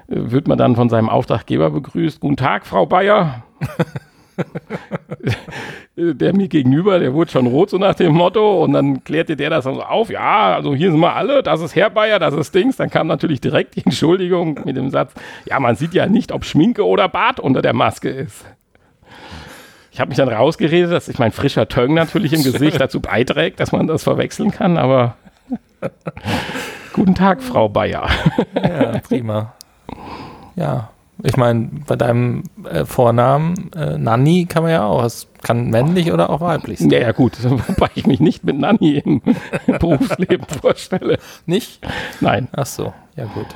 wird man dann von seinem Auftraggeber begrüßt. Guten Tag, Frau Bayer. der mir gegenüber, der wurde schon rot, so nach dem Motto. Und dann klärte der das dann so auf. Ja, also hier sind wir alle. Das ist Herr Bayer, das ist Dings. Dann kam natürlich direkt die Entschuldigung mit dem Satz: Ja, man sieht ja nicht, ob Schminke oder Bart unter der Maske ist. Ich habe mich dann rausgeredet, dass ich mein frischer Töng natürlich im Gesicht dazu beiträgt, dass man das verwechseln kann, aber guten Tag, Frau Bayer. ja, prima. Ja, ich meine, bei deinem äh, Vornamen äh, Nanni kann man ja auch, es kann männlich oder auch weiblich sein. Ja, ja, gut, wobei ich mich nicht mit Nanni im Berufsleben vorstelle. Nicht? Nein. Ach so, ja gut.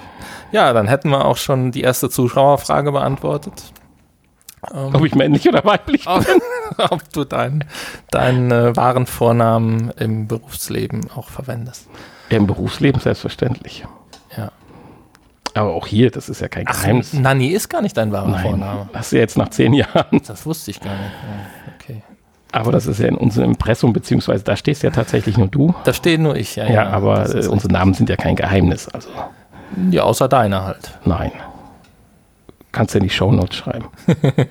Ja, dann hätten wir auch schon die erste Zuschauerfrage beantwortet. Ähm, Ob ich männlich oder weiblich bin? ob du deinen dein, äh, wahren Vornamen im Berufsleben auch verwendest. Im Berufsleben selbstverständlich. Ja. Aber auch hier, das ist ja kein Geheimnis. Nanni ist gar nicht dein wahrer Nein, Vorname. hast du ja jetzt nach zehn Jahren. Das wusste ich gar nicht. Ja, okay. Aber das ist ja in unserem Impressum, beziehungsweise da stehst ja tatsächlich nur du. Da steht nur ich, ja. Ja, aber das äh, ist unsere Namen sind ja kein Geheimnis. Also ja, außer deiner halt. nein. Kannst ja in die Shownotes schreiben.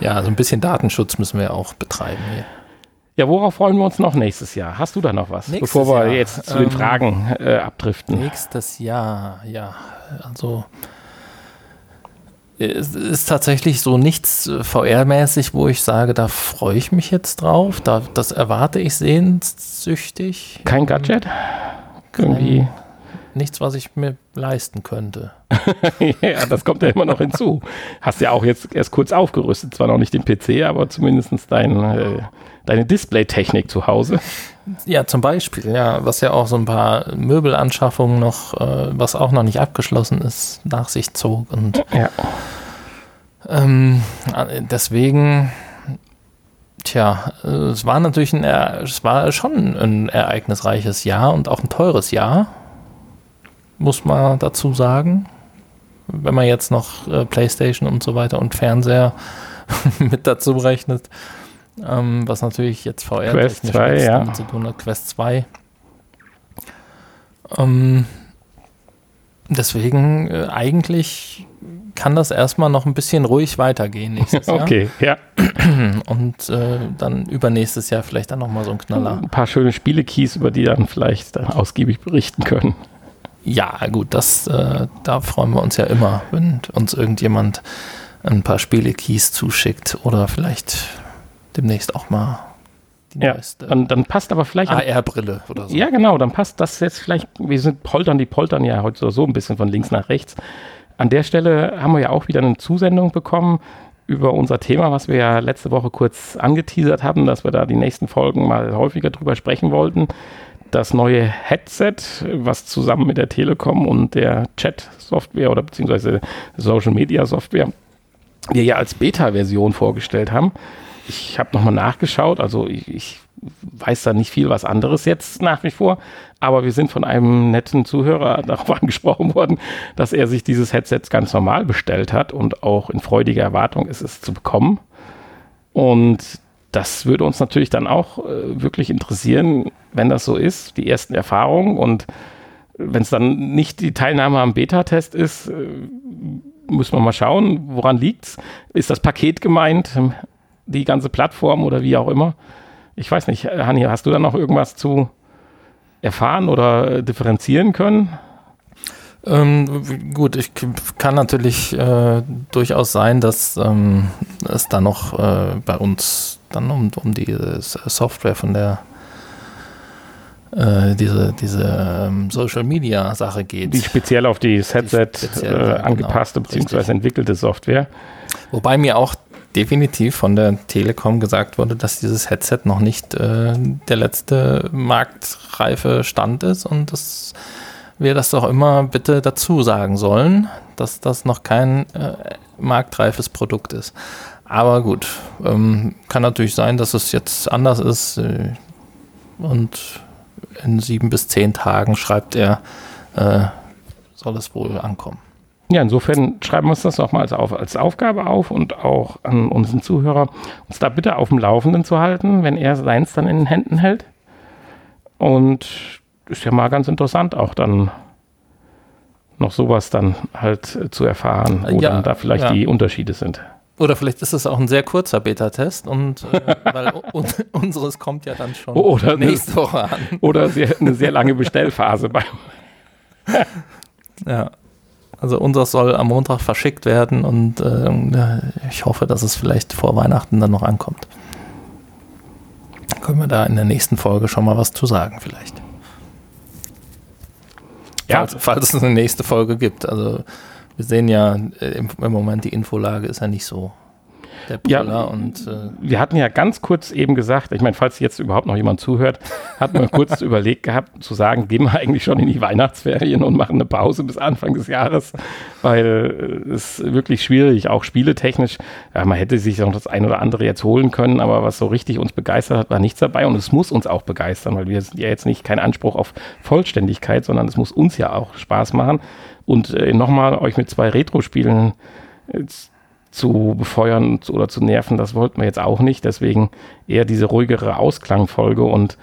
Ja, also ein bisschen Datenschutz müssen wir auch betreiben hier. Ja, worauf freuen wir uns noch nächstes Jahr? Hast du da noch was? Nächstes Bevor wir Jahr, jetzt zu ähm, den Fragen äh, abdriften. Nächstes Jahr, ja. Also es ist tatsächlich so nichts äh, VR-mäßig, wo ich sage, da freue ich mich jetzt drauf. Da, das erwarte ich sehnsüchtig. Kein Gadget? Irgendwie. Nichts, was ich mir leisten könnte. ja, das kommt ja immer noch hinzu. Hast ja auch jetzt erst kurz aufgerüstet, zwar noch nicht den PC, aber zumindest dein, äh, deine Display-Technik zu Hause. Ja, zum Beispiel, ja, was ja auch so ein paar Möbelanschaffungen noch, äh, was auch noch nicht abgeschlossen ist, nach sich zog. Und Ja. ähm, äh, deswegen, tja, es war natürlich ein, es war schon ein ereignisreiches Jahr und auch ein teures Jahr, muss man dazu sagen. Wenn man jetzt noch äh, Playstation und so weiter und Fernseher mit dazu rechnet, ähm, was natürlich jetzt VR Quest 2, nichts ja. damit zu tun hat, Quest 2. Ähm, deswegen äh, eigentlich kann das erstmal noch ein bisschen ruhig weitergehen nächstes Jahr. Okay, ja. Und äh, dann übernächstes Jahr vielleicht dann nochmal so ein Knaller. Ein paar schöne Spielekeys, über die dann vielleicht dann ausgiebig berichten können. Ja, gut, das, äh, da freuen wir uns ja immer, wenn uns irgendjemand ein paar Spiele-Keys zuschickt oder vielleicht demnächst auch mal die Ja, neueste dann, dann passt aber vielleicht. AR-Brille oder so. Ja, genau, dann passt das jetzt vielleicht. Wir sind poltern, die poltern ja heute so, so ein bisschen von links nach rechts. An der Stelle haben wir ja auch wieder eine Zusendung bekommen über unser Thema, was wir ja letzte Woche kurz angeteasert haben, dass wir da die nächsten Folgen mal häufiger drüber sprechen wollten. Das neue Headset, was zusammen mit der Telekom und der Chat-Software oder beziehungsweise Social-Media-Software wir ja als Beta-Version vorgestellt haben. Ich habe nochmal nachgeschaut, also ich, ich weiß da nicht viel was anderes jetzt nach wie vor, aber wir sind von einem netten Zuhörer darauf angesprochen worden, dass er sich dieses Headset ganz normal bestellt hat und auch in freudiger Erwartung ist es zu bekommen. Und das würde uns natürlich dann auch äh, wirklich interessieren, wenn das so ist, die ersten Erfahrungen und wenn es dann nicht die Teilnahme am Beta-Test ist, äh, müssen wir mal schauen, woran liegt's? Ist das Paket gemeint, die ganze Plattform oder wie auch immer? Ich weiß nicht, Hanni, hast du da noch irgendwas zu erfahren oder differenzieren können? Ähm, gut, ich kann natürlich äh, durchaus sein, dass ähm, es da noch äh, bei uns dann um, um die äh, Software von der äh, diese, diese ähm, Social Media Sache geht. Die speziell auf dieses Headset äh, ja, angepasste genau, bzw. entwickelte Software. Wobei mir auch definitiv von der Telekom gesagt wurde, dass dieses Headset noch nicht der letzte marktreife Stand ist und dass wir das doch immer bitte dazu sagen sollen, dass das noch kein äh, marktreifes Produkt ist. Aber gut, ähm, kann natürlich sein, dass es jetzt anders ist äh, und in sieben bis zehn Tagen schreibt er, äh, soll es wohl ankommen. Ja, insofern schreiben wir uns das auch mal als, auf, als Aufgabe auf und auch an unseren Zuhörer, uns da bitte auf dem Laufenden zu halten, wenn er seins dann in den Händen hält. Und ist ja mal ganz interessant, auch dann noch sowas dann halt äh, zu erfahren, wo Ja, dann da vielleicht ja. die Unterschiede sind. Oder vielleicht ist es auch ein sehr kurzer Beta-Test und äh, weil un unseres kommt ja dann schon Oder eine- nächste Woche an. Oder sehr, eine sehr lange Bestellphase bei Ja. Also unseres soll am Montag verschickt werden und ja, ich hoffe, dass es vielleicht vor Weihnachten dann noch ankommt. Können wir da in der nächsten Folge schon mal was zu sagen vielleicht. Ja. Falls, falls es eine nächste Folge gibt. Also wir sehen ja, äh, im, im Moment die Infolage ist ja nicht so. Der Ja, Brüller und äh, Wir hatten ja ganz kurz eben gesagt, ich meine, falls jetzt überhaupt noch jemand zuhört, hatten wir kurz überlegt gehabt, zu sagen, gehen wir eigentlich schon in die Weihnachtsferien und machen eine Pause bis Anfang des Jahres, weil es ist wirklich schwierig, auch spieletechnisch. Ja, man hätte sich noch das ein oder andere jetzt holen können, aber was so richtig uns begeistert hat, war nichts dabei und es muss uns auch begeistern, weil wir sind ja jetzt nicht kein Anspruch auf Vollständigkeit, sondern es muss uns ja auch Spaß machen. Und äh, nochmal euch mit zwei Retro-Spielen zu befeuern oder zu nerven, das wollten wir jetzt auch nicht. Deswegen eher diese ruhigere Ausklangfolge und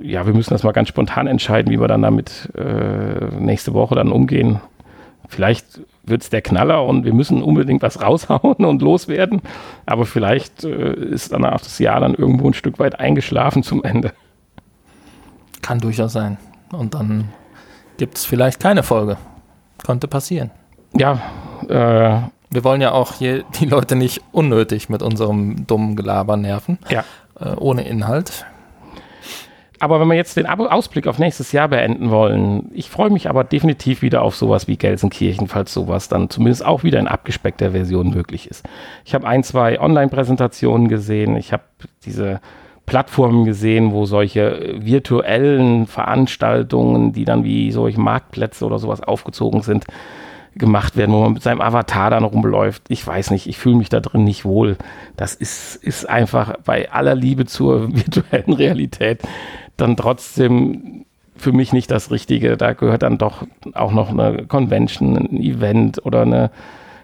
ja, wir müssen das mal ganz spontan entscheiden, wie wir dann damit äh, nächste Woche dann umgehen. Vielleicht wird es der Knaller und wir müssen unbedingt was raushauen und loswerden. Aber vielleicht äh, ist dann auch das Jahr dann irgendwo ein Stück weit eingeschlafen zum Ende. kann durchaus sein. Und dann gibt es vielleicht keine Folge. Konnte passieren. Ja, äh, Wir wollen ja auch hier die Leute nicht unnötig mit unserem dummen Gelaber nerven, ja. äh, ohne Inhalt. Aber wenn wir jetzt den Ausblick auf nächstes Jahr beenden wollen, ich freue mich aber definitiv wieder auf sowas wie Gelsenkirchen, falls sowas dann zumindest auch wieder in abgespeckter Version möglich ist. Ich habe ein, zwei Online-Präsentationen gesehen, ich habe diese Plattformen gesehen, wo solche äh, virtuellen Veranstaltungen, die dann wie solche Marktplätze oder sowas aufgezogen sind, gemacht werden, wo man mit seinem Avatar dann rumläuft. Ich weiß nicht, ich fühle mich da drin nicht wohl. Das ist, ist einfach bei aller Liebe zur virtuellen Realität dann trotzdem für mich nicht das Richtige. Da gehört dann doch auch noch eine Convention, ein Event oder eine,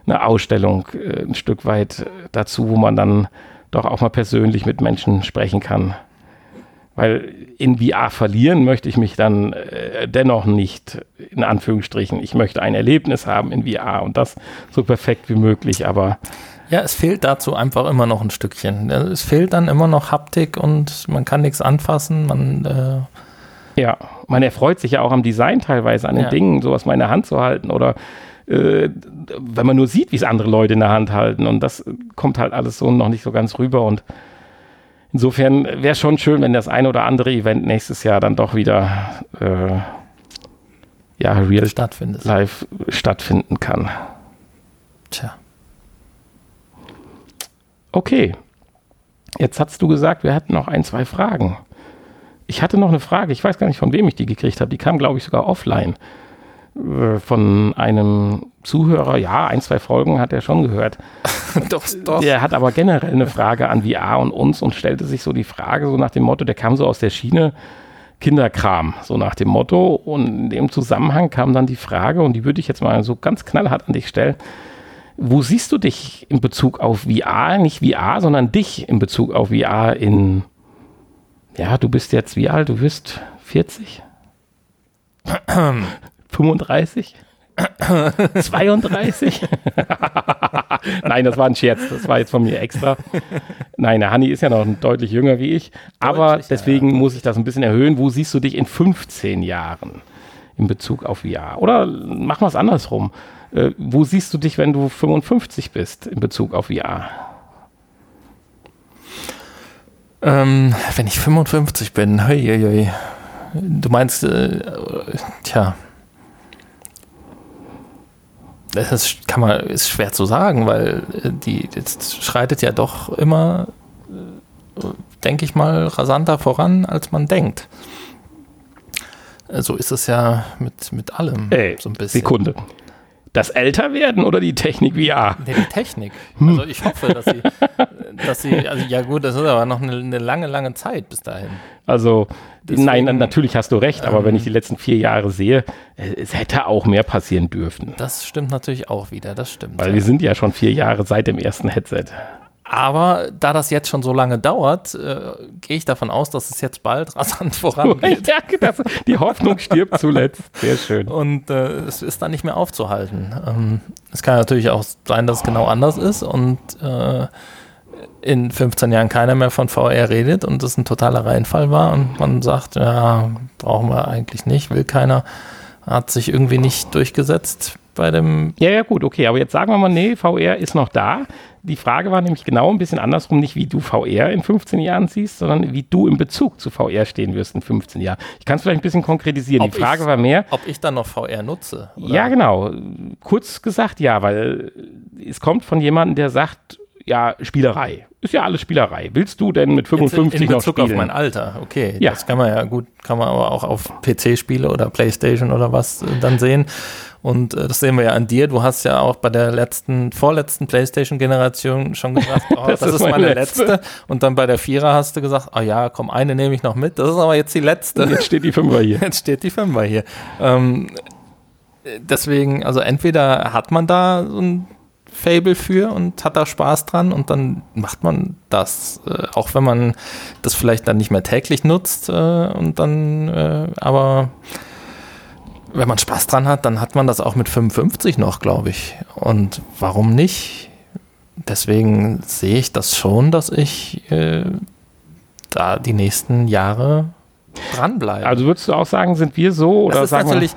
eine Ausstellung äh, ein Stück weit dazu, wo man dann doch auch mal persönlich mit Menschen sprechen kann. Weil in VR verlieren möchte ich mich dann äh, dennoch nicht, in Anführungsstrichen. Ich möchte ein Erlebnis haben in VR und das so perfekt wie möglich, aber Ja, es fehlt dazu einfach immer noch ein Stückchen. Es fehlt dann immer noch Haptik und man kann nichts anfassen. Man, äh, Ja, man erfreut sich ja auch am Design teilweise, an den Ja. Dingen, sowas mal in der Hand zu halten oder äh, wenn man nur sieht, wie es andere Leute in der Hand halten und das kommt halt alles so noch nicht so ganz rüber und insofern wäre schon schön, wenn das ein oder andere Event nächstes Jahr dann doch wieder äh, ja, real stattfindet. live stattfinden kann. Tja. Okay. Jetzt hast du gesagt, wir hatten noch ein, zwei Fragen. Ich hatte noch eine Frage, ich weiß gar nicht, von wem ich die gekriegt habe. Die kam, glaube ich, sogar offline. Äh, Von einem Zuhörer, ja, ein, zwei Folgen hat er schon gehört. doch, doch. Der hat aber generell eine Frage an VR und uns und stellte sich so die Frage, so nach dem Motto, der kam so aus der Schiene Kinderkram, so nach dem Motto. Und in dem Zusammenhang kam dann die Frage, und die würde ich jetzt mal so ganz knallhart an dich stellen. Wo siehst du dich in Bezug auf VR? Nicht VR, sondern dich in Bezug auf VR in, ja, du bist jetzt wie alt? Du bist 40? 35? 32? Nein, das war ein Scherz. Das war jetzt von mir extra. Nein, der Hanni ist ja noch deutlich jünger wie ich. Aber Deutlich, deswegen muss ich das ein bisschen erhöhen. Wo siehst du dich in 15 Jahren in Bezug auf VR? Oder machen wir es andersrum. Äh, wo siehst du dich, wenn du 55 bist in Bezug auf VR? Ähm, wenn ich 55 bin, hei, hei, hei. du meinst, äh, tja, das kann man, ist schwer zu sagen, weil äh, die jetzt schreitet ja doch immer, äh, denke ich mal, rasanter voran, als man denkt. Äh, So ist es ja mit, mit allem Ey, so ein bisschen. Sekunde. Das Älterwerden oder die Technik VR? Nee, die Technik. Hm. Also ich hoffe, dass sie, dass sie, also ja gut, das ist aber noch eine, eine lange, lange Zeit bis dahin. Also, Deswegen- nein, natürlich hast du recht, aber Ähm, wenn ich die letzten vier Jahre sehe, äh, es hätte auch mehr passieren dürfen. Das stimmt natürlich auch wieder, das stimmt. Weil ja. wir sind ja schon vier Jahre seit dem ersten Headset. Aber da das jetzt schon so lange dauert, äh, gehe ich davon aus, dass es jetzt bald rasant vorangeht. ja, das, die Hoffnung stirbt zuletzt. Sehr schön. Und äh, es ist dann nicht mehr aufzuhalten. Ähm, es kann natürlich auch sein, dass es genau anders ist und äh, in 15 Jahren keiner mehr von VR redet und es ein totaler Reinfall war und man sagt, ja, brauchen wir eigentlich nicht, will keiner, hat sich irgendwie nicht durchgesetzt bei dem Ja, ja, gut, okay. Aber jetzt sagen wir mal, nee, VR ist noch da. Die Frage war nämlich genau ein bisschen andersrum, nicht wie du VR in 15 Jahren siehst, sondern wie du in Bezug zu VR stehen wirst in 15 Jahren. Ich kann es vielleicht ein bisschen konkretisieren. Ob die Frage ich's- war mehr, ob ich dann noch VR nutze. oder? Ja, genau. Kurz gesagt, ja, weil es kommt von jemandem, der sagt, ja, Spielerei. Ist ja alles Spielerei. Willst du denn mit 55 in, in noch Bezug spielen? auf mein Alter, okay. Ja. Das kann man ja gut, kann man aber auch auf PC-Spiele oder Playstation oder was äh, dann sehen. Und äh, das sehen wir ja an dir. Du hast ja auch bei der letzten, vorletzten PlayStation-Generation schon gesagt, oh, das, Das ist meine meine letzte. letzte. Und dann bei der Vierer hast du gesagt, oh ja, komm, eine nehme ich noch mit. Das ist aber jetzt die letzte. Jetzt steht die Fünfer hier. Jetzt steht die Fünfer hier. Ähm, deswegen, also entweder hat man da so ein Fable für und hat da Spaß dran und dann macht man das, äh, auch wenn man das vielleicht dann nicht mehr täglich nutzt äh, und dann, äh, aber wenn man Spaß dran hat, dann hat man das auch mit 55 noch, glaube ich. Und warum nicht? Deswegen sehe ich das schon, dass ich äh, da die nächsten Jahre dranbleibe. Also würdest du auch sagen, sind wir so? Oder das ist sagen natürlich,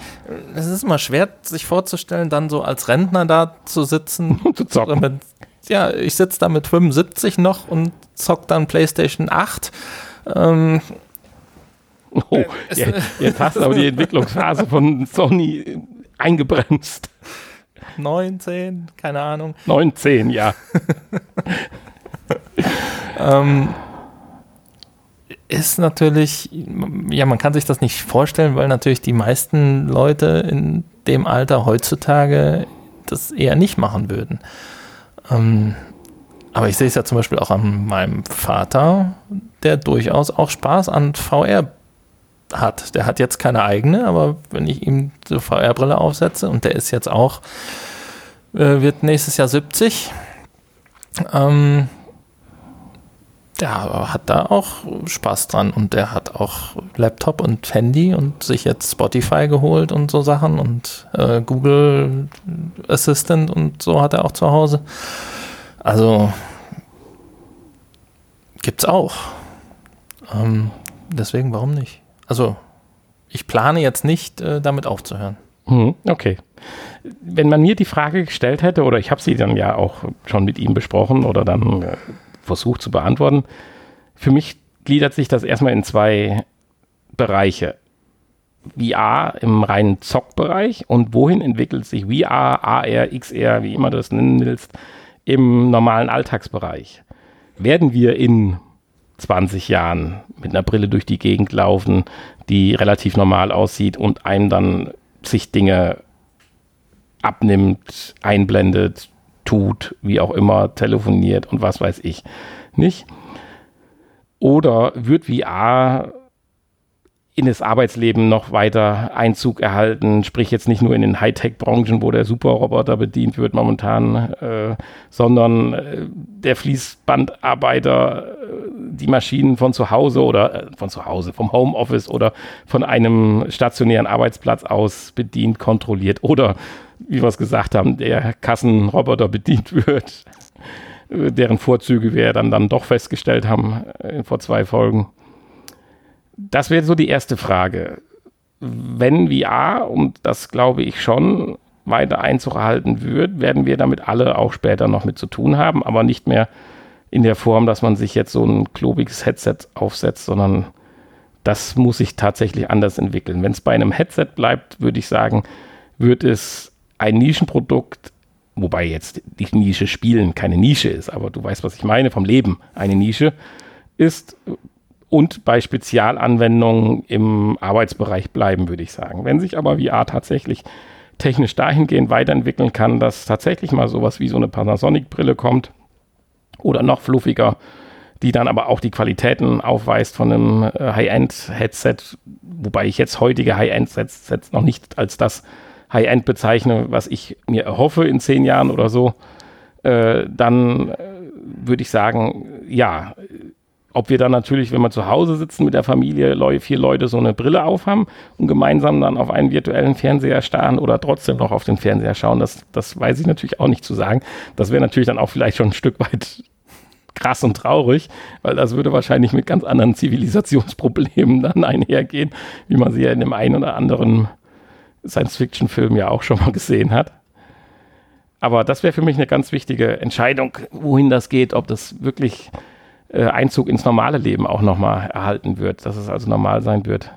es ist immer schwer, sich vorzustellen, dann so als Rentner da zu sitzen. zu zocken? Mit, ja, ich sitze da mit 75 noch und zock dann PlayStation 8. Ähm, Oh, jetzt, jetzt hast du aber die Entwicklungsphase von Sony eingebremst. 19, keine Ahnung. 19, ja. Ähm, ist natürlich, ja, man kann sich das nicht vorstellen, weil natürlich die meisten Leute in dem Alter heutzutage das eher nicht machen würden. Ähm, aber ich sehe es ja zum Beispiel auch an meinem Vater, der durchaus auch Spaß an VR hat. Der hat jetzt keine eigene, aber wenn ich ihm die VR-Brille aufsetze und der ist jetzt auch, äh, wird nächstes Jahr 70, ähm, der hat da auch Spaß dran und der hat auch Laptop und Handy und sich jetzt Spotify geholt und so Sachen und äh, Google Assistant und so hat er auch zu Hause. Also gibt's auch. Ähm, deswegen, warum nicht? Also ich plane jetzt nicht, äh, damit aufzuhören. Hm, okay. Wenn man mir die Frage gestellt hätte, oder ich habe sie dann ja auch schon mit ihm besprochen oder dann äh, versucht zu beantworten, für mich gliedert sich das erstmal in zwei Bereiche. VR im reinen Zockbereich und wohin entwickelt sich VR, AR, XR, wie immer du das nennen willst, im normalen Alltagsbereich. Werden wir in 20 Jahren mit einer Brille durch die Gegend laufen, die relativ normal aussieht und einem dann sich Dinge abnimmt, einblendet, tut, wie auch immer, telefoniert und was weiß ich nicht. Oder wird VR in das Arbeitsleben noch weiter Einzug erhalten, sprich jetzt nicht nur in den Hightech-Branchen, wo der Superroboter bedient wird momentan, äh, sondern äh, der Fließbandarbeiter, äh, die Maschinen von zu Hause oder äh, von zu Hause, vom Homeoffice oder von einem stationären Arbeitsplatz aus bedient, kontrolliert oder, wie wir es gesagt haben, der Kassenroboter bedient wird, deren Vorzüge wir dann, dann doch festgestellt haben äh, vor zwei Folgen. Das wäre so die erste Frage. Wenn VR, und das glaube ich schon, weiter Einzug erhalten wird, werden wir damit alle auch später noch mit zu tun haben, aber nicht mehr in der Form, dass man sich jetzt so ein klobiges Headset aufsetzt, sondern das muss sich tatsächlich anders entwickeln. Wenn es bei einem Headset bleibt, würde ich sagen, wird es ein Nischenprodukt, wobei jetzt die Nische Spielen keine Nische ist, aber du weißt, was ich meine, vom Leben eine Nische ist und bei Spezialanwendungen im Arbeitsbereich bleiben, würde ich sagen. Wenn sich aber VR tatsächlich technisch dahingehend weiterentwickeln kann, dass tatsächlich mal sowas wie so eine Panasonic-Brille kommt oder noch fluffiger, die dann aber auch die Qualitäten aufweist von einem äh, High-End-Headset, wobei ich jetzt heutige High-End-Sets noch nicht als das High-End bezeichne, was ich mir erhoffe in zehn Jahren oder so, äh, dann äh, würde ich sagen, ja, ob wir dann natürlich, wenn wir zu Hause sitzen mit der Familie, Leu vier Leute so eine Brille aufhaben und gemeinsam dann auf einen virtuellen Fernseher starren oder trotzdem noch auf den Fernseher schauen, das, das weiß ich natürlich auch nicht zu sagen. Das wäre natürlich dann auch vielleicht schon ein Stück weit krass und traurig, weil das würde wahrscheinlich mit ganz anderen Zivilisationsproblemen dann einhergehen, wie man sie ja in dem einen oder anderen Science-Fiction-Film ja auch schon mal gesehen hat. Aber das wäre für mich eine ganz wichtige Entscheidung, wohin das geht, ob das wirklich äh, Einzug ins normale Leben auch nochmal erhalten wird, dass es also normal sein wird.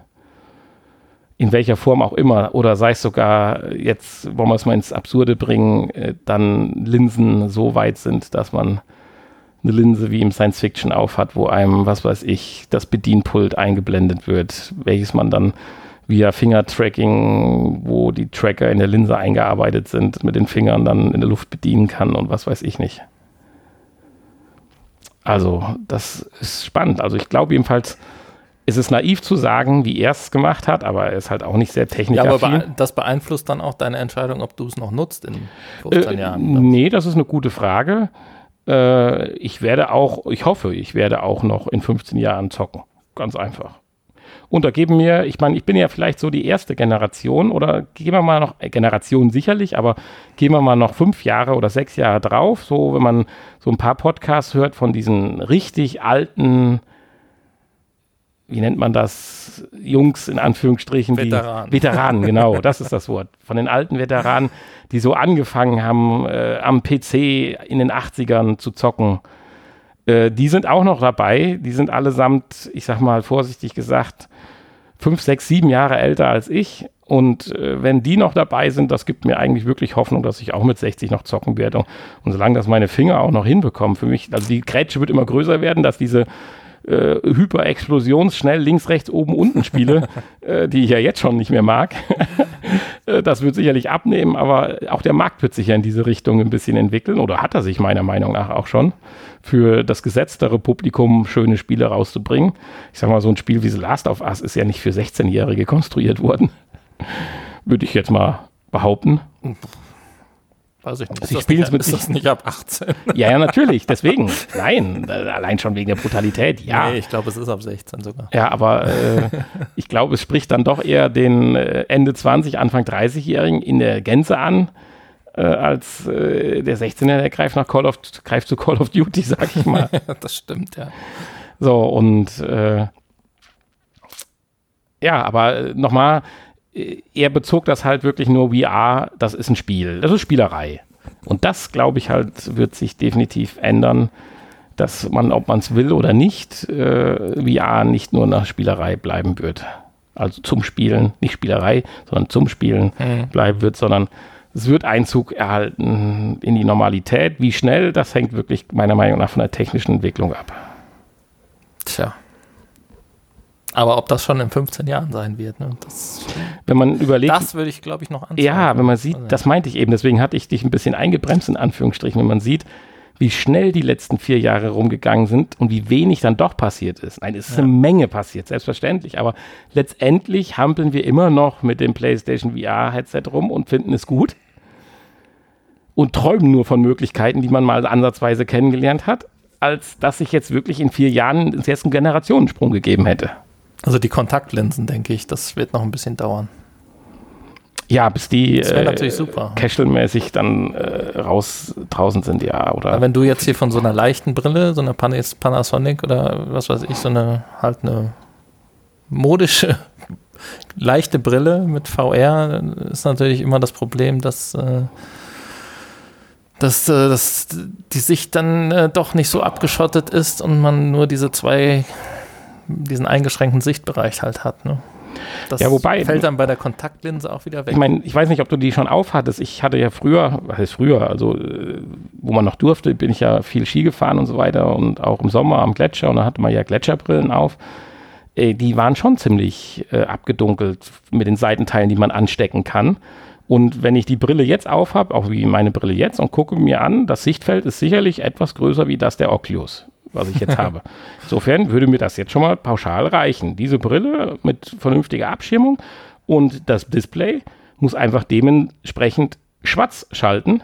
In welcher Form auch immer. Oder sei es sogar, jetzt wollen wir es mal ins Absurde bringen, äh, dann Linsen so weit sind, dass man eine Linse wie im Science Fiction aufhat, wo einem, was weiß ich, das Bedienpult eingeblendet wird, welches man dann via Finger-Tracking, wo die Tracker in der Linse eingearbeitet sind, mit den Fingern dann in der Luft bedienen kann und was weiß ich nicht. Also, das ist spannend. Also, ich glaube jedenfalls, es ist naiv zu sagen, wie er es gemacht hat, aber er ist halt auch nicht sehr technikaffin. Ja, aber das beeinflusst dann auch deine Entscheidung, ob du es noch nutzt in 15 äh, Jahren. Nee, das ist eine gute Frage. Äh, ich werde auch, ich hoffe, ich werde auch noch in 15 Jahren zocken. Ganz einfach. Und da geben mir, ich meine, ich bin ja vielleicht so die erste Generation oder gehen wir mal noch, äh, Generation sicherlich, aber gehen wir mal noch fünf Jahre oder sechs Jahre drauf, so wenn man so ein paar Podcasts hört von diesen richtig alten wie nennt man das, Jungs in Anführungsstrichen. Veteranen. Die, Veteranen, genau, das ist das Wort. Von den alten Veteranen, die so angefangen haben, äh, am PC in den 80ern zu zocken. Äh, die sind auch noch dabei. Die sind allesamt, ich sag mal vorsichtig gesagt, fünf, sechs, sieben Jahre älter als ich. Und äh, wenn die noch dabei sind, das gibt mir eigentlich wirklich Hoffnung, dass ich auch mit 60 noch zocken werde. Und, und solange das meine Finger auch noch hinbekommen, für mich, also die Grätsche wird immer größer werden, dass diese äh, Hyper-Explosionsschnell links, rechts, oben, unten spiele, äh, die ich ja jetzt schon nicht mehr mag. Äh, das wird sicherlich abnehmen, aber auch der Markt wird sich ja in diese Richtung ein bisschen entwickeln oder hat er sich meiner Meinung nach auch schon, für das gesetztere Publikum schöne Spiele rauszubringen. Ich sag mal, so ein Spiel wie The Last of Us ist ja nicht für 16-Jährige konstruiert worden. Würde ich jetzt mal behaupten. Weiß ich nicht. Ist, das, nicht, ist das nicht ab 18? Ja, ja, natürlich. Deswegen. Nein, allein schon wegen der Brutalität. Ja. Nee, ich glaube, es ist ab 16 sogar. Ja, aber äh, ich glaube, es spricht dann doch eher den äh, Ende 20, Anfang 30-Jährigen in der Gänze an, äh, als äh, der 16er, der greift nach Call of, greift zu Call of Duty, sag ich mal. das stimmt, ja. So, und äh, ja, aber äh, nochmal, er bezog das halt wirklich nur VR, das ist ein Spiel, das ist Spielerei. Und das, glaube ich, halt, wird sich definitiv ändern, dass man, ob man es will oder nicht, äh, VR nicht nur nach Spielerei bleiben wird. Also zum Spielen, nicht Spielerei, sondern zum Spielen mhm. bleiben wird, sondern es wird Einzug erhalten in die Normalität. Wie schnell, das hängt wirklich meiner Meinung nach von der technischen Entwicklung ab. Tja. Aber ob das schon in 15 Jahren sein wird, ne? das, wenn man überlegt. Das würde ich, glaube ich, noch anzeigen. Ja, wenn man sieht, also, das meinte ich eben, deswegen hatte ich dich ein bisschen eingebremst, in Anführungsstrichen, wenn man sieht, wie schnell die letzten vier Jahre rumgegangen sind und wie wenig dann doch passiert ist. Nein, es ist ja. eine Menge passiert, selbstverständlich, aber letztendlich hampeln wir immer noch mit dem PlayStation VR-Headset rum und finden es gut und träumen nur von Möglichkeiten, die man mal ansatzweise kennengelernt hat, als dass sich jetzt wirklich in vier Jahren jetzt einen Generationensprung gegeben hätte. Also die Kontaktlinsen, denke ich, das wird noch ein bisschen dauern. Ja, bis die das äh, natürlich super. Casual-mäßig dann äh, raus draußen sind, ja. Oder Aber wenn du jetzt hier von so einer leichten Brille, so einer Panasonic oder was weiß ich, so eine halt eine modische leichte Brille mit VR, ist natürlich immer das Problem, dass, äh, dass, äh, dass die Sicht dann äh, doch nicht so abgeschottet ist und man nur diese zwei diesen eingeschränkten Sichtbereich halt hat. Ne? Das ja, wobei, fällt dann bei der Kontaktlinse auch wieder weg. Ich meine, ich weiß nicht, ob du die schon aufhattest. Ich hatte ja früher, was heißt früher, also äh, wo man noch durfte, bin ich ja viel Ski gefahren und so weiter und auch im Sommer am Gletscher und da hatte man ja Gletscherbrillen auf. Äh, die waren schon ziemlich äh, abgedunkelt mit den Seitenteilen, die man anstecken kann. Und wenn ich die Brille jetzt aufhab, auch wie meine Brille jetzt, und gucke mir an, das Sichtfeld ist sicherlich etwas größer wie das der Oculus was ich jetzt habe. Insofern würde mir das jetzt schon mal pauschal reichen. Diese Brille mit vernünftiger Abschirmung und das Display muss einfach dementsprechend schwarz schalten.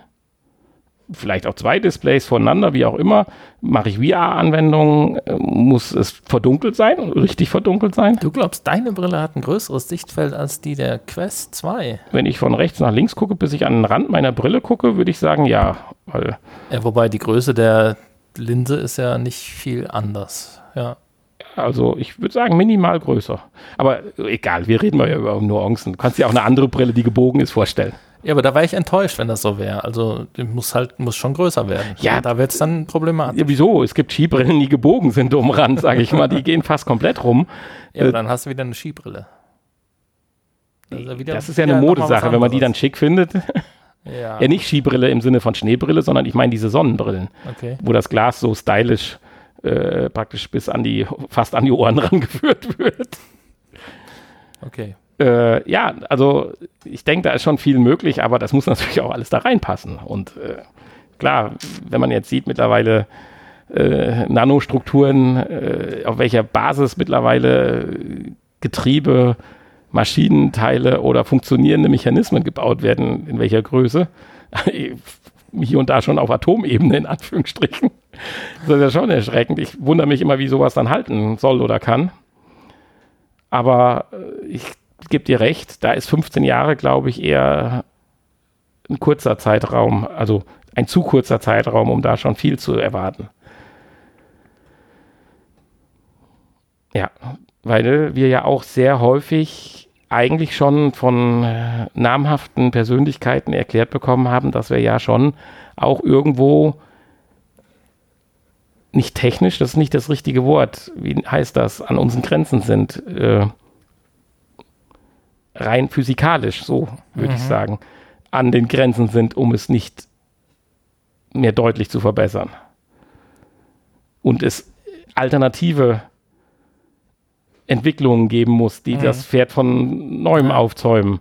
Vielleicht auch zwei Displays voneinander, wie auch immer. Mache ich VR-Anwendungen, äh, muss es verdunkelt sein, richtig verdunkelt sein. Du glaubst, deine Brille hat ein größeres Sichtfeld als die der Quest 2? Wenn ich von rechts nach links gucke, bis ich an den Rand meiner Brille gucke, würde ich sagen, ja. Weil ja wobei die Größe der, Linse ist ja nicht viel anders. Ja. Also ich würde sagen minimal größer. Aber egal, wir reden mal über Nuancen. Du kannst dir auch eine andere Brille, die gebogen ist, vorstellen. Ja, aber da war ich enttäuscht, wenn das so wäre. Also die muss halt muss schon größer werden. Ja, da wird es dann problematisch. Ja, wieso? Es gibt Skibrillen, die gebogen sind um Rand, sage ich mal. Die gehen fast komplett rum. Ja, aber äh, dann hast du wieder eine Skibrille. Das ist ja, das ist ja eine Modesache, wenn man die dann schick findet. Ja. Ja, nicht Skibrille im Sinne von Schneebrille, sondern ich meine diese Sonnenbrillen, Okay. wo das Glas so stylisch äh, praktisch bis an die, fast an die Ohren rangeführt wird. Okay. Äh, ja, also ich denke, da ist schon viel möglich, aber das muss natürlich auch alles da reinpassen. Und äh, klar, wenn man jetzt sieht, mittlerweile äh, Nanostrukturen, äh, auf welcher Basis mittlerweile Getriebe, Maschinenteile oder funktionierende Mechanismen gebaut werden, in welcher Größe, hier und da schon auf Atomebene in Anführungsstrichen. Das ist ja schon erschreckend. Ich wundere mich immer, wie sowas dann halten soll oder kann. Aber äh, ich gebe dir recht, da ist 15 Jahre, glaube ich, eher ein kurzer Zeitraum, also ein zu kurzer Zeitraum, um da schon viel zu erwarten. Ja, weil wir ja auch sehr häufig eigentlich schon von äh, namhaften Persönlichkeiten erklärt bekommen haben, dass wir ja schon auch irgendwo nicht technisch, das ist nicht das richtige Wort, wie heißt das, an unseren Grenzen sind. Äh, rein physikalisch, so würde ich sagen, an den Grenzen sind, um es nicht mehr deutlich zu verbessern. Und es alternative Entwicklungen geben muss, die das Pferd von neuem aufzäumen.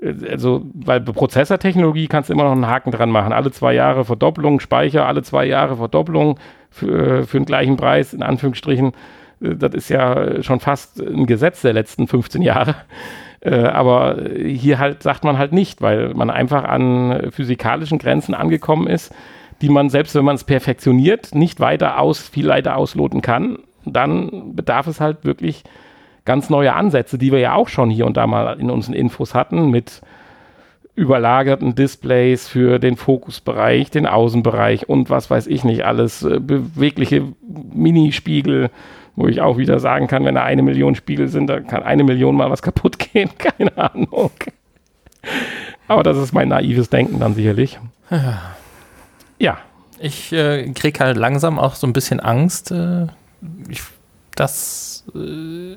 Äh, Also, weil bei Prozessortechnologie kannst du immer noch einen Haken dran machen. Alle zwei Jahre Verdopplung, Speicher, alle zwei Jahre Verdopplung für, für den gleichen Preis, in Anführungsstrichen. Äh, Das ist ja schon fast ein Gesetz der letzten 15 Jahre. Äh, Aber hier halt sagt man halt nicht, weil man einfach an physikalischen Grenzen angekommen ist, die man, selbst wenn man es perfektioniert, nicht weiter aus, viel weiter ausloten kann. Dann bedarf es halt wirklich ganz neue Ansätze, die wir ja auch schon hier und da mal in unseren Infos hatten, mit überlagerten Displays für den Fokusbereich, den Außenbereich und was weiß ich nicht alles, äh, bewegliche Minispiegel, wo ich auch wieder sagen kann, wenn da eine Million Spiegel sind, da kann eine Million mal was kaputt gehen, keine Ahnung. Aber das ist mein naives Denken dann sicherlich. Ja, Ich äh, krieg halt langsam auch so ein bisschen Angst, äh, ich, dass äh,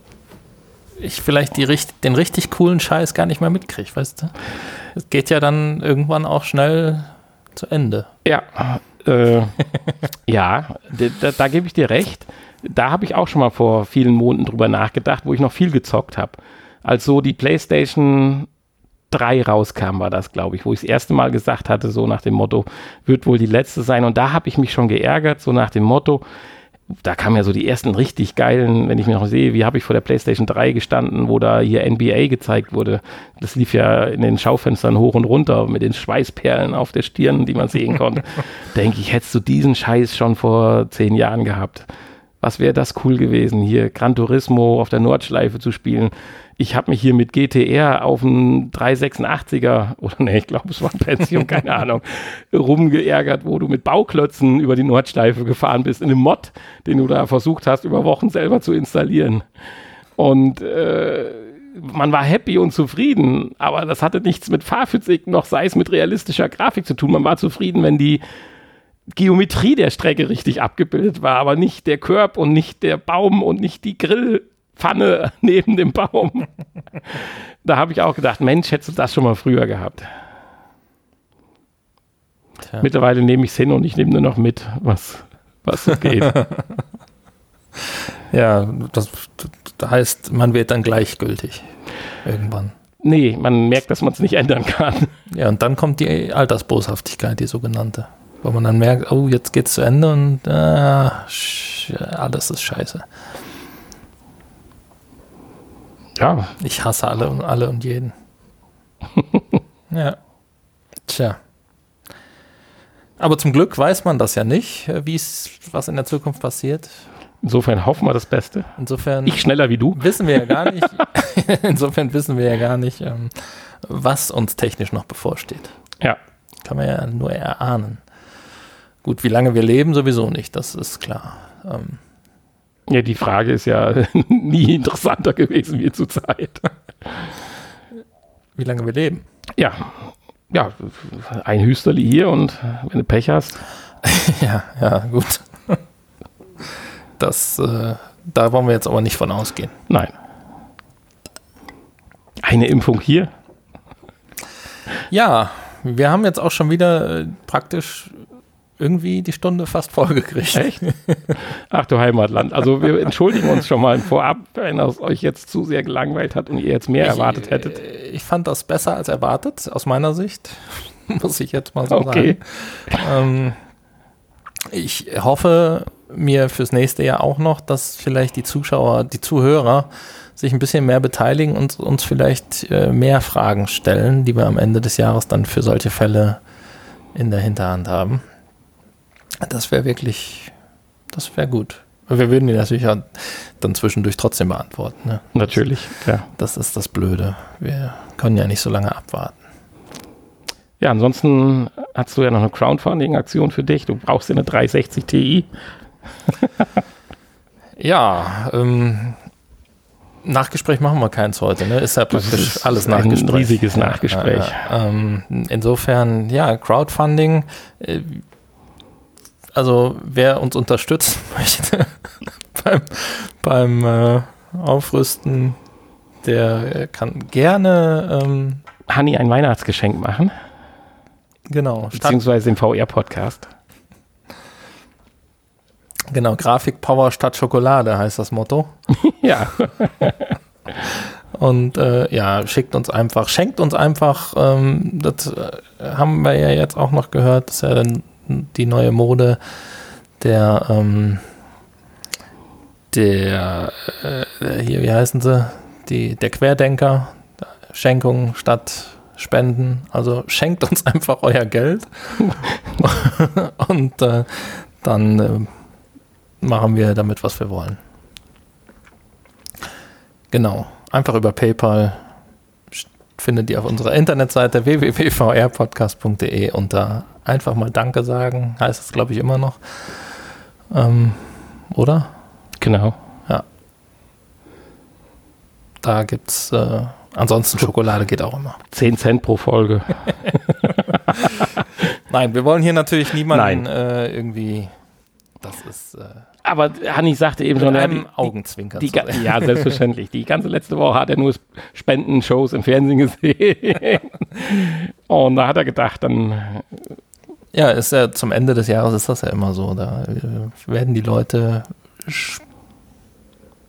ich vielleicht die, den richtig coolen Scheiß gar nicht mehr mitkriege, weißt du? Es geht ja dann irgendwann auch schnell zu Ende. Ja, äh, ja, da, da, da gebe ich dir recht. Da habe ich auch schon mal vor vielen Monaten drüber nachgedacht, wo ich noch viel gezockt habe. Als so die PlayStation 3 rauskam, war das, glaube ich, wo ich das erste Mal gesagt hatte, so nach dem Motto, wird wohl die letzte sein. Und da habe ich mich schon geärgert, so nach dem Motto, da kamen ja so die ersten richtig geilen, wenn ich mir noch sehe, wie habe ich vor der PlayStation 3 gestanden, wo da hier NBA gezeigt wurde. Das lief ja in den Schaufenstern hoch und runter mit den Schweißperlen auf der Stirn, die man sehen konnte. Denke ich, hättest du diesen Scheiß schon vor zehn Jahren gehabt. Was wäre das cool gewesen, hier Gran Turismo auf der Nordschleife zu spielen. Ich habe mich hier mit GTR auf einen 386er, oder nee, ich glaube, es war ein Pension, keine Ahnung, rumgeärgert, wo du mit Bauklötzen über die Nordschleife gefahren bist, in einem Mod, den du da versucht hast, über Wochen selber zu installieren. Und äh, man war happy und zufrieden, aber das hatte nichts mit Fahrphysik noch, sei es mit realistischer Grafik zu tun. Man war zufrieden, wenn die Geometrie der Strecke richtig abgebildet war, aber nicht der Körb und nicht der Baum und nicht die Grillpfanne neben dem Baum. da habe ich auch gedacht, Mensch, hättest du das schon mal früher gehabt. Tja. Mittlerweile nehme ich es hin und ich nehme nur noch mit, was, was so geht. Ja, das, heißt, man wird dann gleichgültig irgendwann. nee, man merkt, dass man es nicht ändern kann. Ja, und dann kommt die Altersboshaftigkeit, die sogenannte. Wo man dann merkt, oh, jetzt geht's zu Ende und sch- alles ist scheiße. Ja, Ich hasse alle und alle und jeden. ja. Tja. Aber zum Glück weiß man das ja nicht, äh, wie es, was in der Zukunft passiert. insofern hoffen wir das Beste. Insofern Ich schneller wie du. wissen wir ja gar nicht, insofern wissen wir ja gar nicht, ähm, was uns technisch noch bevorsteht. Ja, Kann man ja nur erahnen. Gut, wie lange wir leben, sowieso nicht, das ist klar. Ähm, ja, die Frage ist ja nie interessanter gewesen wie zur Zeit. wie lange wir leben. Ja, ja, ein Hüsterli hier und wenn du Pech hast, ja, ja, gut. Das, äh, da wollen wir jetzt aber nicht von ausgehen. nein. Eine Impfung hier, Ja, wir haben jetzt auch schon wieder äh, praktisch irgendwie die Stunde fast vollgekriegt. Echt? Ach du Heimatland. Also wir entschuldigen uns schon mal vorab, wenn es euch jetzt zu sehr gelangweilt hat und ihr jetzt mehr ich, erwartet hättet. äh, Ich fand das besser als erwartet, aus meiner Sicht. Muss ich jetzt mal so Okay. sagen. Ähm, ich hoffe mir fürs nächste Jahr auch noch, dass vielleicht die Zuschauer, die Zuhörer sich ein bisschen mehr beteiligen und uns vielleicht äh, mehr Fragen stellen, die wir am Ende des Jahres dann für solche Fälle in der Hinterhand haben. Das wäre wirklich, das wäre gut. Wir würden die natürlich auch dann zwischendurch trotzdem beantworten. Ne? Natürlich, ja. Das ist das Blöde. Wir können ja nicht so lange abwarten. Ja, ansonsten hast du ja noch eine Crowdfunding-Aktion für dich. Du brauchst ja eine 360 Ti. Ja, ähm, Nachgespräch machen wir keins heute, ne? Ist ja praktisch ist alles ein Nachgespräch. riesiges Nachgespräch. Ja, ja. Ähm, insofern, ja, Crowdfunding. Äh, also wer uns unterstützen möchte beim, beim äh, Aufrüsten, der kann gerne ähm, Hanni ein Weihnachtsgeschenk machen, genau beziehungsweise im VR-Podcast. genau Grafik Power statt Schokolade heißt das Motto. Ja, Und äh, ja, schickt uns einfach, schenkt uns einfach, ähm, das äh, haben wir ja jetzt auch noch gehört, das ist ja dann die neue Mode der, ähm, der, äh, hier, wie heißen sie, die, der Querdenker, Schenkung statt Spenden, also schenkt uns einfach euer Geld und äh, dann äh, machen wir damit, was wir wollen. Genau. Einfach über PayPal findet ihr auf unserer Internetseite www.vrpodcast.de unter einfach mal Danke sagen, heißt es glaube ich immer noch. Ähm, oder? genau. Da gibt's äh, ansonsten Schokolade geht auch immer. 10 Cent pro Folge. Nein, wir wollen hier natürlich niemanden Nein. äh, irgendwie. Das ist äh, Aber Hanni sagte eben mit schon, er hat einem Augenzwinker. die, zu ga- sehen. ja, selbstverständlich. Die ganze letzte Woche hat er nur Spendenshows im Fernsehen gesehen. Und da hat er gedacht, dann Ja, ist ja zum Ende des Jahres ist das ja immer so. Da äh, werden die Leute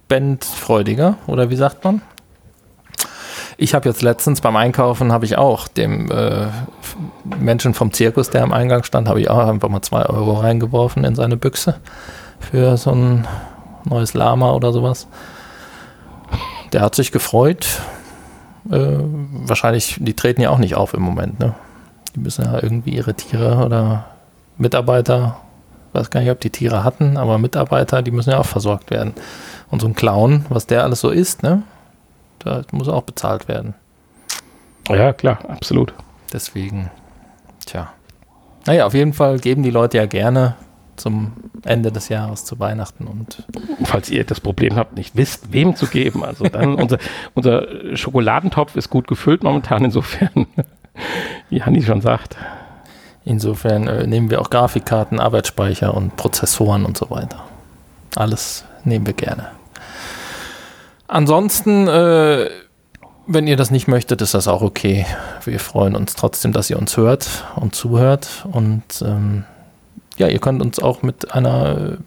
spendfreudiger oder wie sagt man? Ich habe jetzt letztens beim Einkaufen habe ich auch dem äh, Menschen vom Zirkus, der am Eingang stand, habe ich auch einfach mal zwei Euro reingeworfen in seine Büchse für so ein neues Lama oder sowas. Der hat sich gefreut. Äh, wahrscheinlich, die treten ja auch nicht auf im Moment, ne? Die müssen ja irgendwie ihre Tiere oder Mitarbeiter, weiß gar nicht, ob die Tiere hatten, aber Mitarbeiter, die müssen ja auch versorgt werden. Und so ein Clown, was der alles so isst, ne? Da muss auch bezahlt werden. Ja, klar, absolut. Deswegen, tja. Naja, auf jeden Fall geben die Leute ja gerne zum Ende des Jahres, zu Weihnachten und Falls ihr das Problem habt, nicht wisst, wem zu geben, also dann unser, unser Schokoladentopf ist gut gefüllt momentan, insofern, wie Hanni schon sagt. insofern äh, nehmen wir auch Grafikkarten, Arbeitsspeicher und Prozessoren und so weiter. Alles nehmen wir gerne. Ansonsten, äh, wenn ihr das nicht möchtet, ist das auch okay. Wir freuen uns trotzdem, dass ihr uns hört und zuhört. Und ähm, ja, ihr könnt uns auch mit einer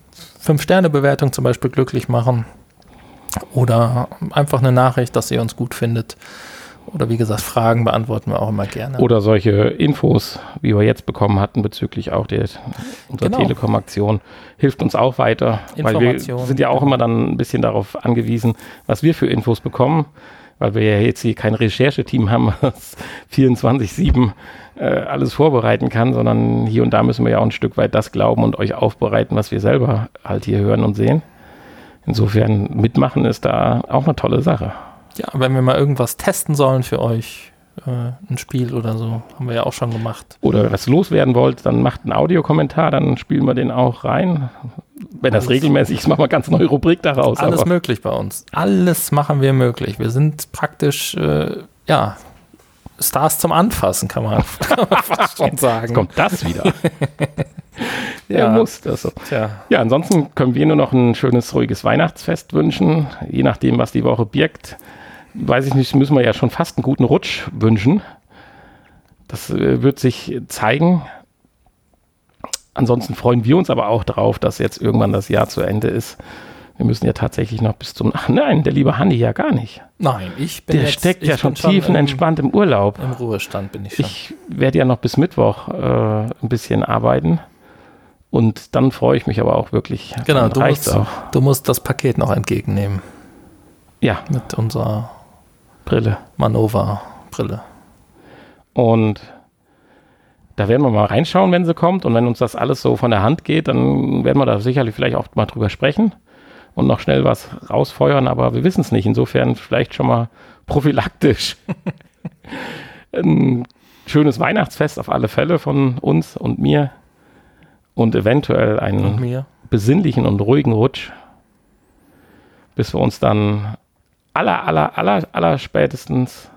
5-Sterne-Bewertung zum Beispiel glücklich machen. Oder einfach eine Nachricht, dass ihr uns gut findet. Oder wie gesagt, Fragen beantworten wir auch immer gerne. Oder solche Infos, wie wir jetzt bekommen hatten bezüglich auch der unserer Genau. Telekom-Aktion, hilft uns auch weiter, weil wir sind ja auch genau. immer dann ein bisschen darauf angewiesen, was wir für Infos bekommen, weil wir ja jetzt hier kein Rechercheteam haben, was 24-7 äh, alles vorbereiten kann, sondern hier und da müssen wir ja auch ein Stück weit das glauben und euch aufbereiten, was wir selber halt hier hören und sehen. Insofern mitmachen ist da auch eine tolle Sache. Ja, wenn wir mal irgendwas testen sollen für euch, ein Spiel oder so, haben wir ja auch schon gemacht. oder was loswerden wollt, dann macht einen Audiokommentar, dann spielen wir den auch rein. Wenn das Alles. regelmäßig ist, machen wir ganz neue Rubrik daraus. Alles aber möglich bei uns. Alles machen wir möglich. Wir sind praktisch, äh, ja, Stars zum Anfassen, kann man, kann man fast schon jetzt sagen. kommt das wieder. Ja. ja, muss das so. Tja, Ja, ansonsten können wir nur noch ein schönes, ruhiges Weihnachtsfest wünschen, je nachdem, was die Woche birgt. Weiß ich nicht, müssen wir ja schon fast einen guten Rutsch wünschen. das äh, wird sich zeigen. Ansonsten freuen wir uns aber auch darauf, dass jetzt irgendwann das Jahr zu Ende ist. Wir müssen ja tatsächlich noch bis zum. Ach nein, der liebe Hanni ja gar nicht. Nein, ich bin Der jetzt, steckt ja schon tiefenentspannt im Urlaub. Im, Im Ruhestand bin ich schon. Ich werde ja noch bis Mittwoch äh, ein bisschen arbeiten. Und dann freue ich mich aber auch wirklich. genau, du musst, auch. du musst das Paket noch entgegennehmen Ja, mit unserer Brille. Manova-Brille. Und da werden wir mal reinschauen, wenn sie kommt. Und wenn uns das alles so von der Hand geht, dann werden wir da sicherlich vielleicht auch mal drüber sprechen und noch schnell was rausfeuern. Aber wir wissen es nicht. Insofern vielleicht schon mal prophylaktisch. Ein schönes Weihnachtsfest auf alle Fälle von uns und mir. Und eventuell Und einen mir. besinnlichen und ruhigen Rutsch, bis wir uns dann aller, aller, aller, aller spätestens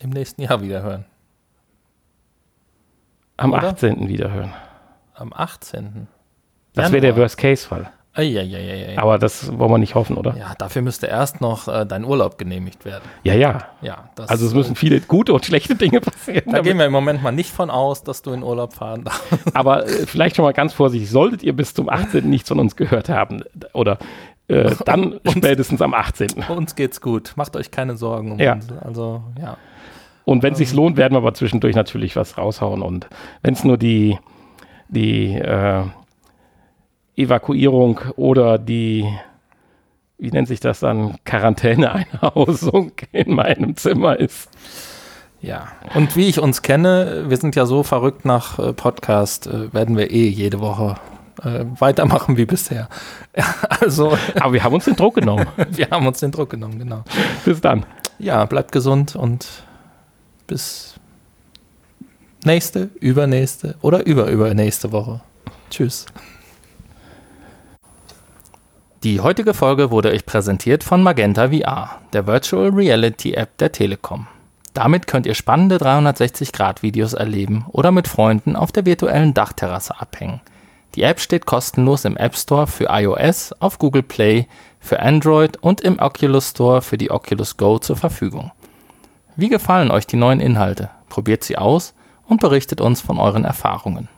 Im nächsten Jahr wieder hören. am Oder? 18. wieder hören. Am 18. Das wäre der. Worst-Case-Fall. Aber das wollen wir nicht hoffen, oder? Ja, dafür müsste erst noch äh, dein Urlaub genehmigt werden. Ja, ja. Ja, das, Also es müssen viele gute und schlechte Dinge passieren. Da gehen wir im Moment mal nicht von aus, dass du in Urlaub fahren darfst. Aber äh, vielleicht schon mal ganz vorsichtig, solltet ihr bis zum 18. nichts von uns gehört haben oder äh, dann Und- spätestens am 18. Uns geht's gut. Macht euch keine Sorgen um Ja. uns. Also, ja. Und wenn es sich lohnt, werden wir aber zwischendurch natürlich was raushauen. Und wenn es nur die, die äh, Evakuierung oder die, wie nennt sich das dann, Quarantäneeinhausung in meinem Zimmer ist. Ja. Und wie ich uns kenne, wir sind ja so verrückt nach äh, Podcast, äh, werden wir eh jede Woche äh, weitermachen wie bisher. Also, Aber wir haben uns den Druck genommen. wir haben uns den Druck genommen, genau. Bis dann. Ja, bleibt gesund und bis nächste, übernächste oder überübernächste Woche. Tschüss. Die heutige Folge wurde euch präsentiert von Magenta VR, der Virtual Reality App der Telekom. Damit könnt ihr spannende 360-Grad-Videos erleben oder mit Freunden auf der virtuellen Dachterrasse abhängen. Die App steht kostenlos im App Store für iOS, auf Google Play, für Android und im Oculus Store für die Oculus Go zur Verfügung. Wie gefallen euch die neuen Inhalte? Probiert sie aus und berichtet uns von euren Erfahrungen.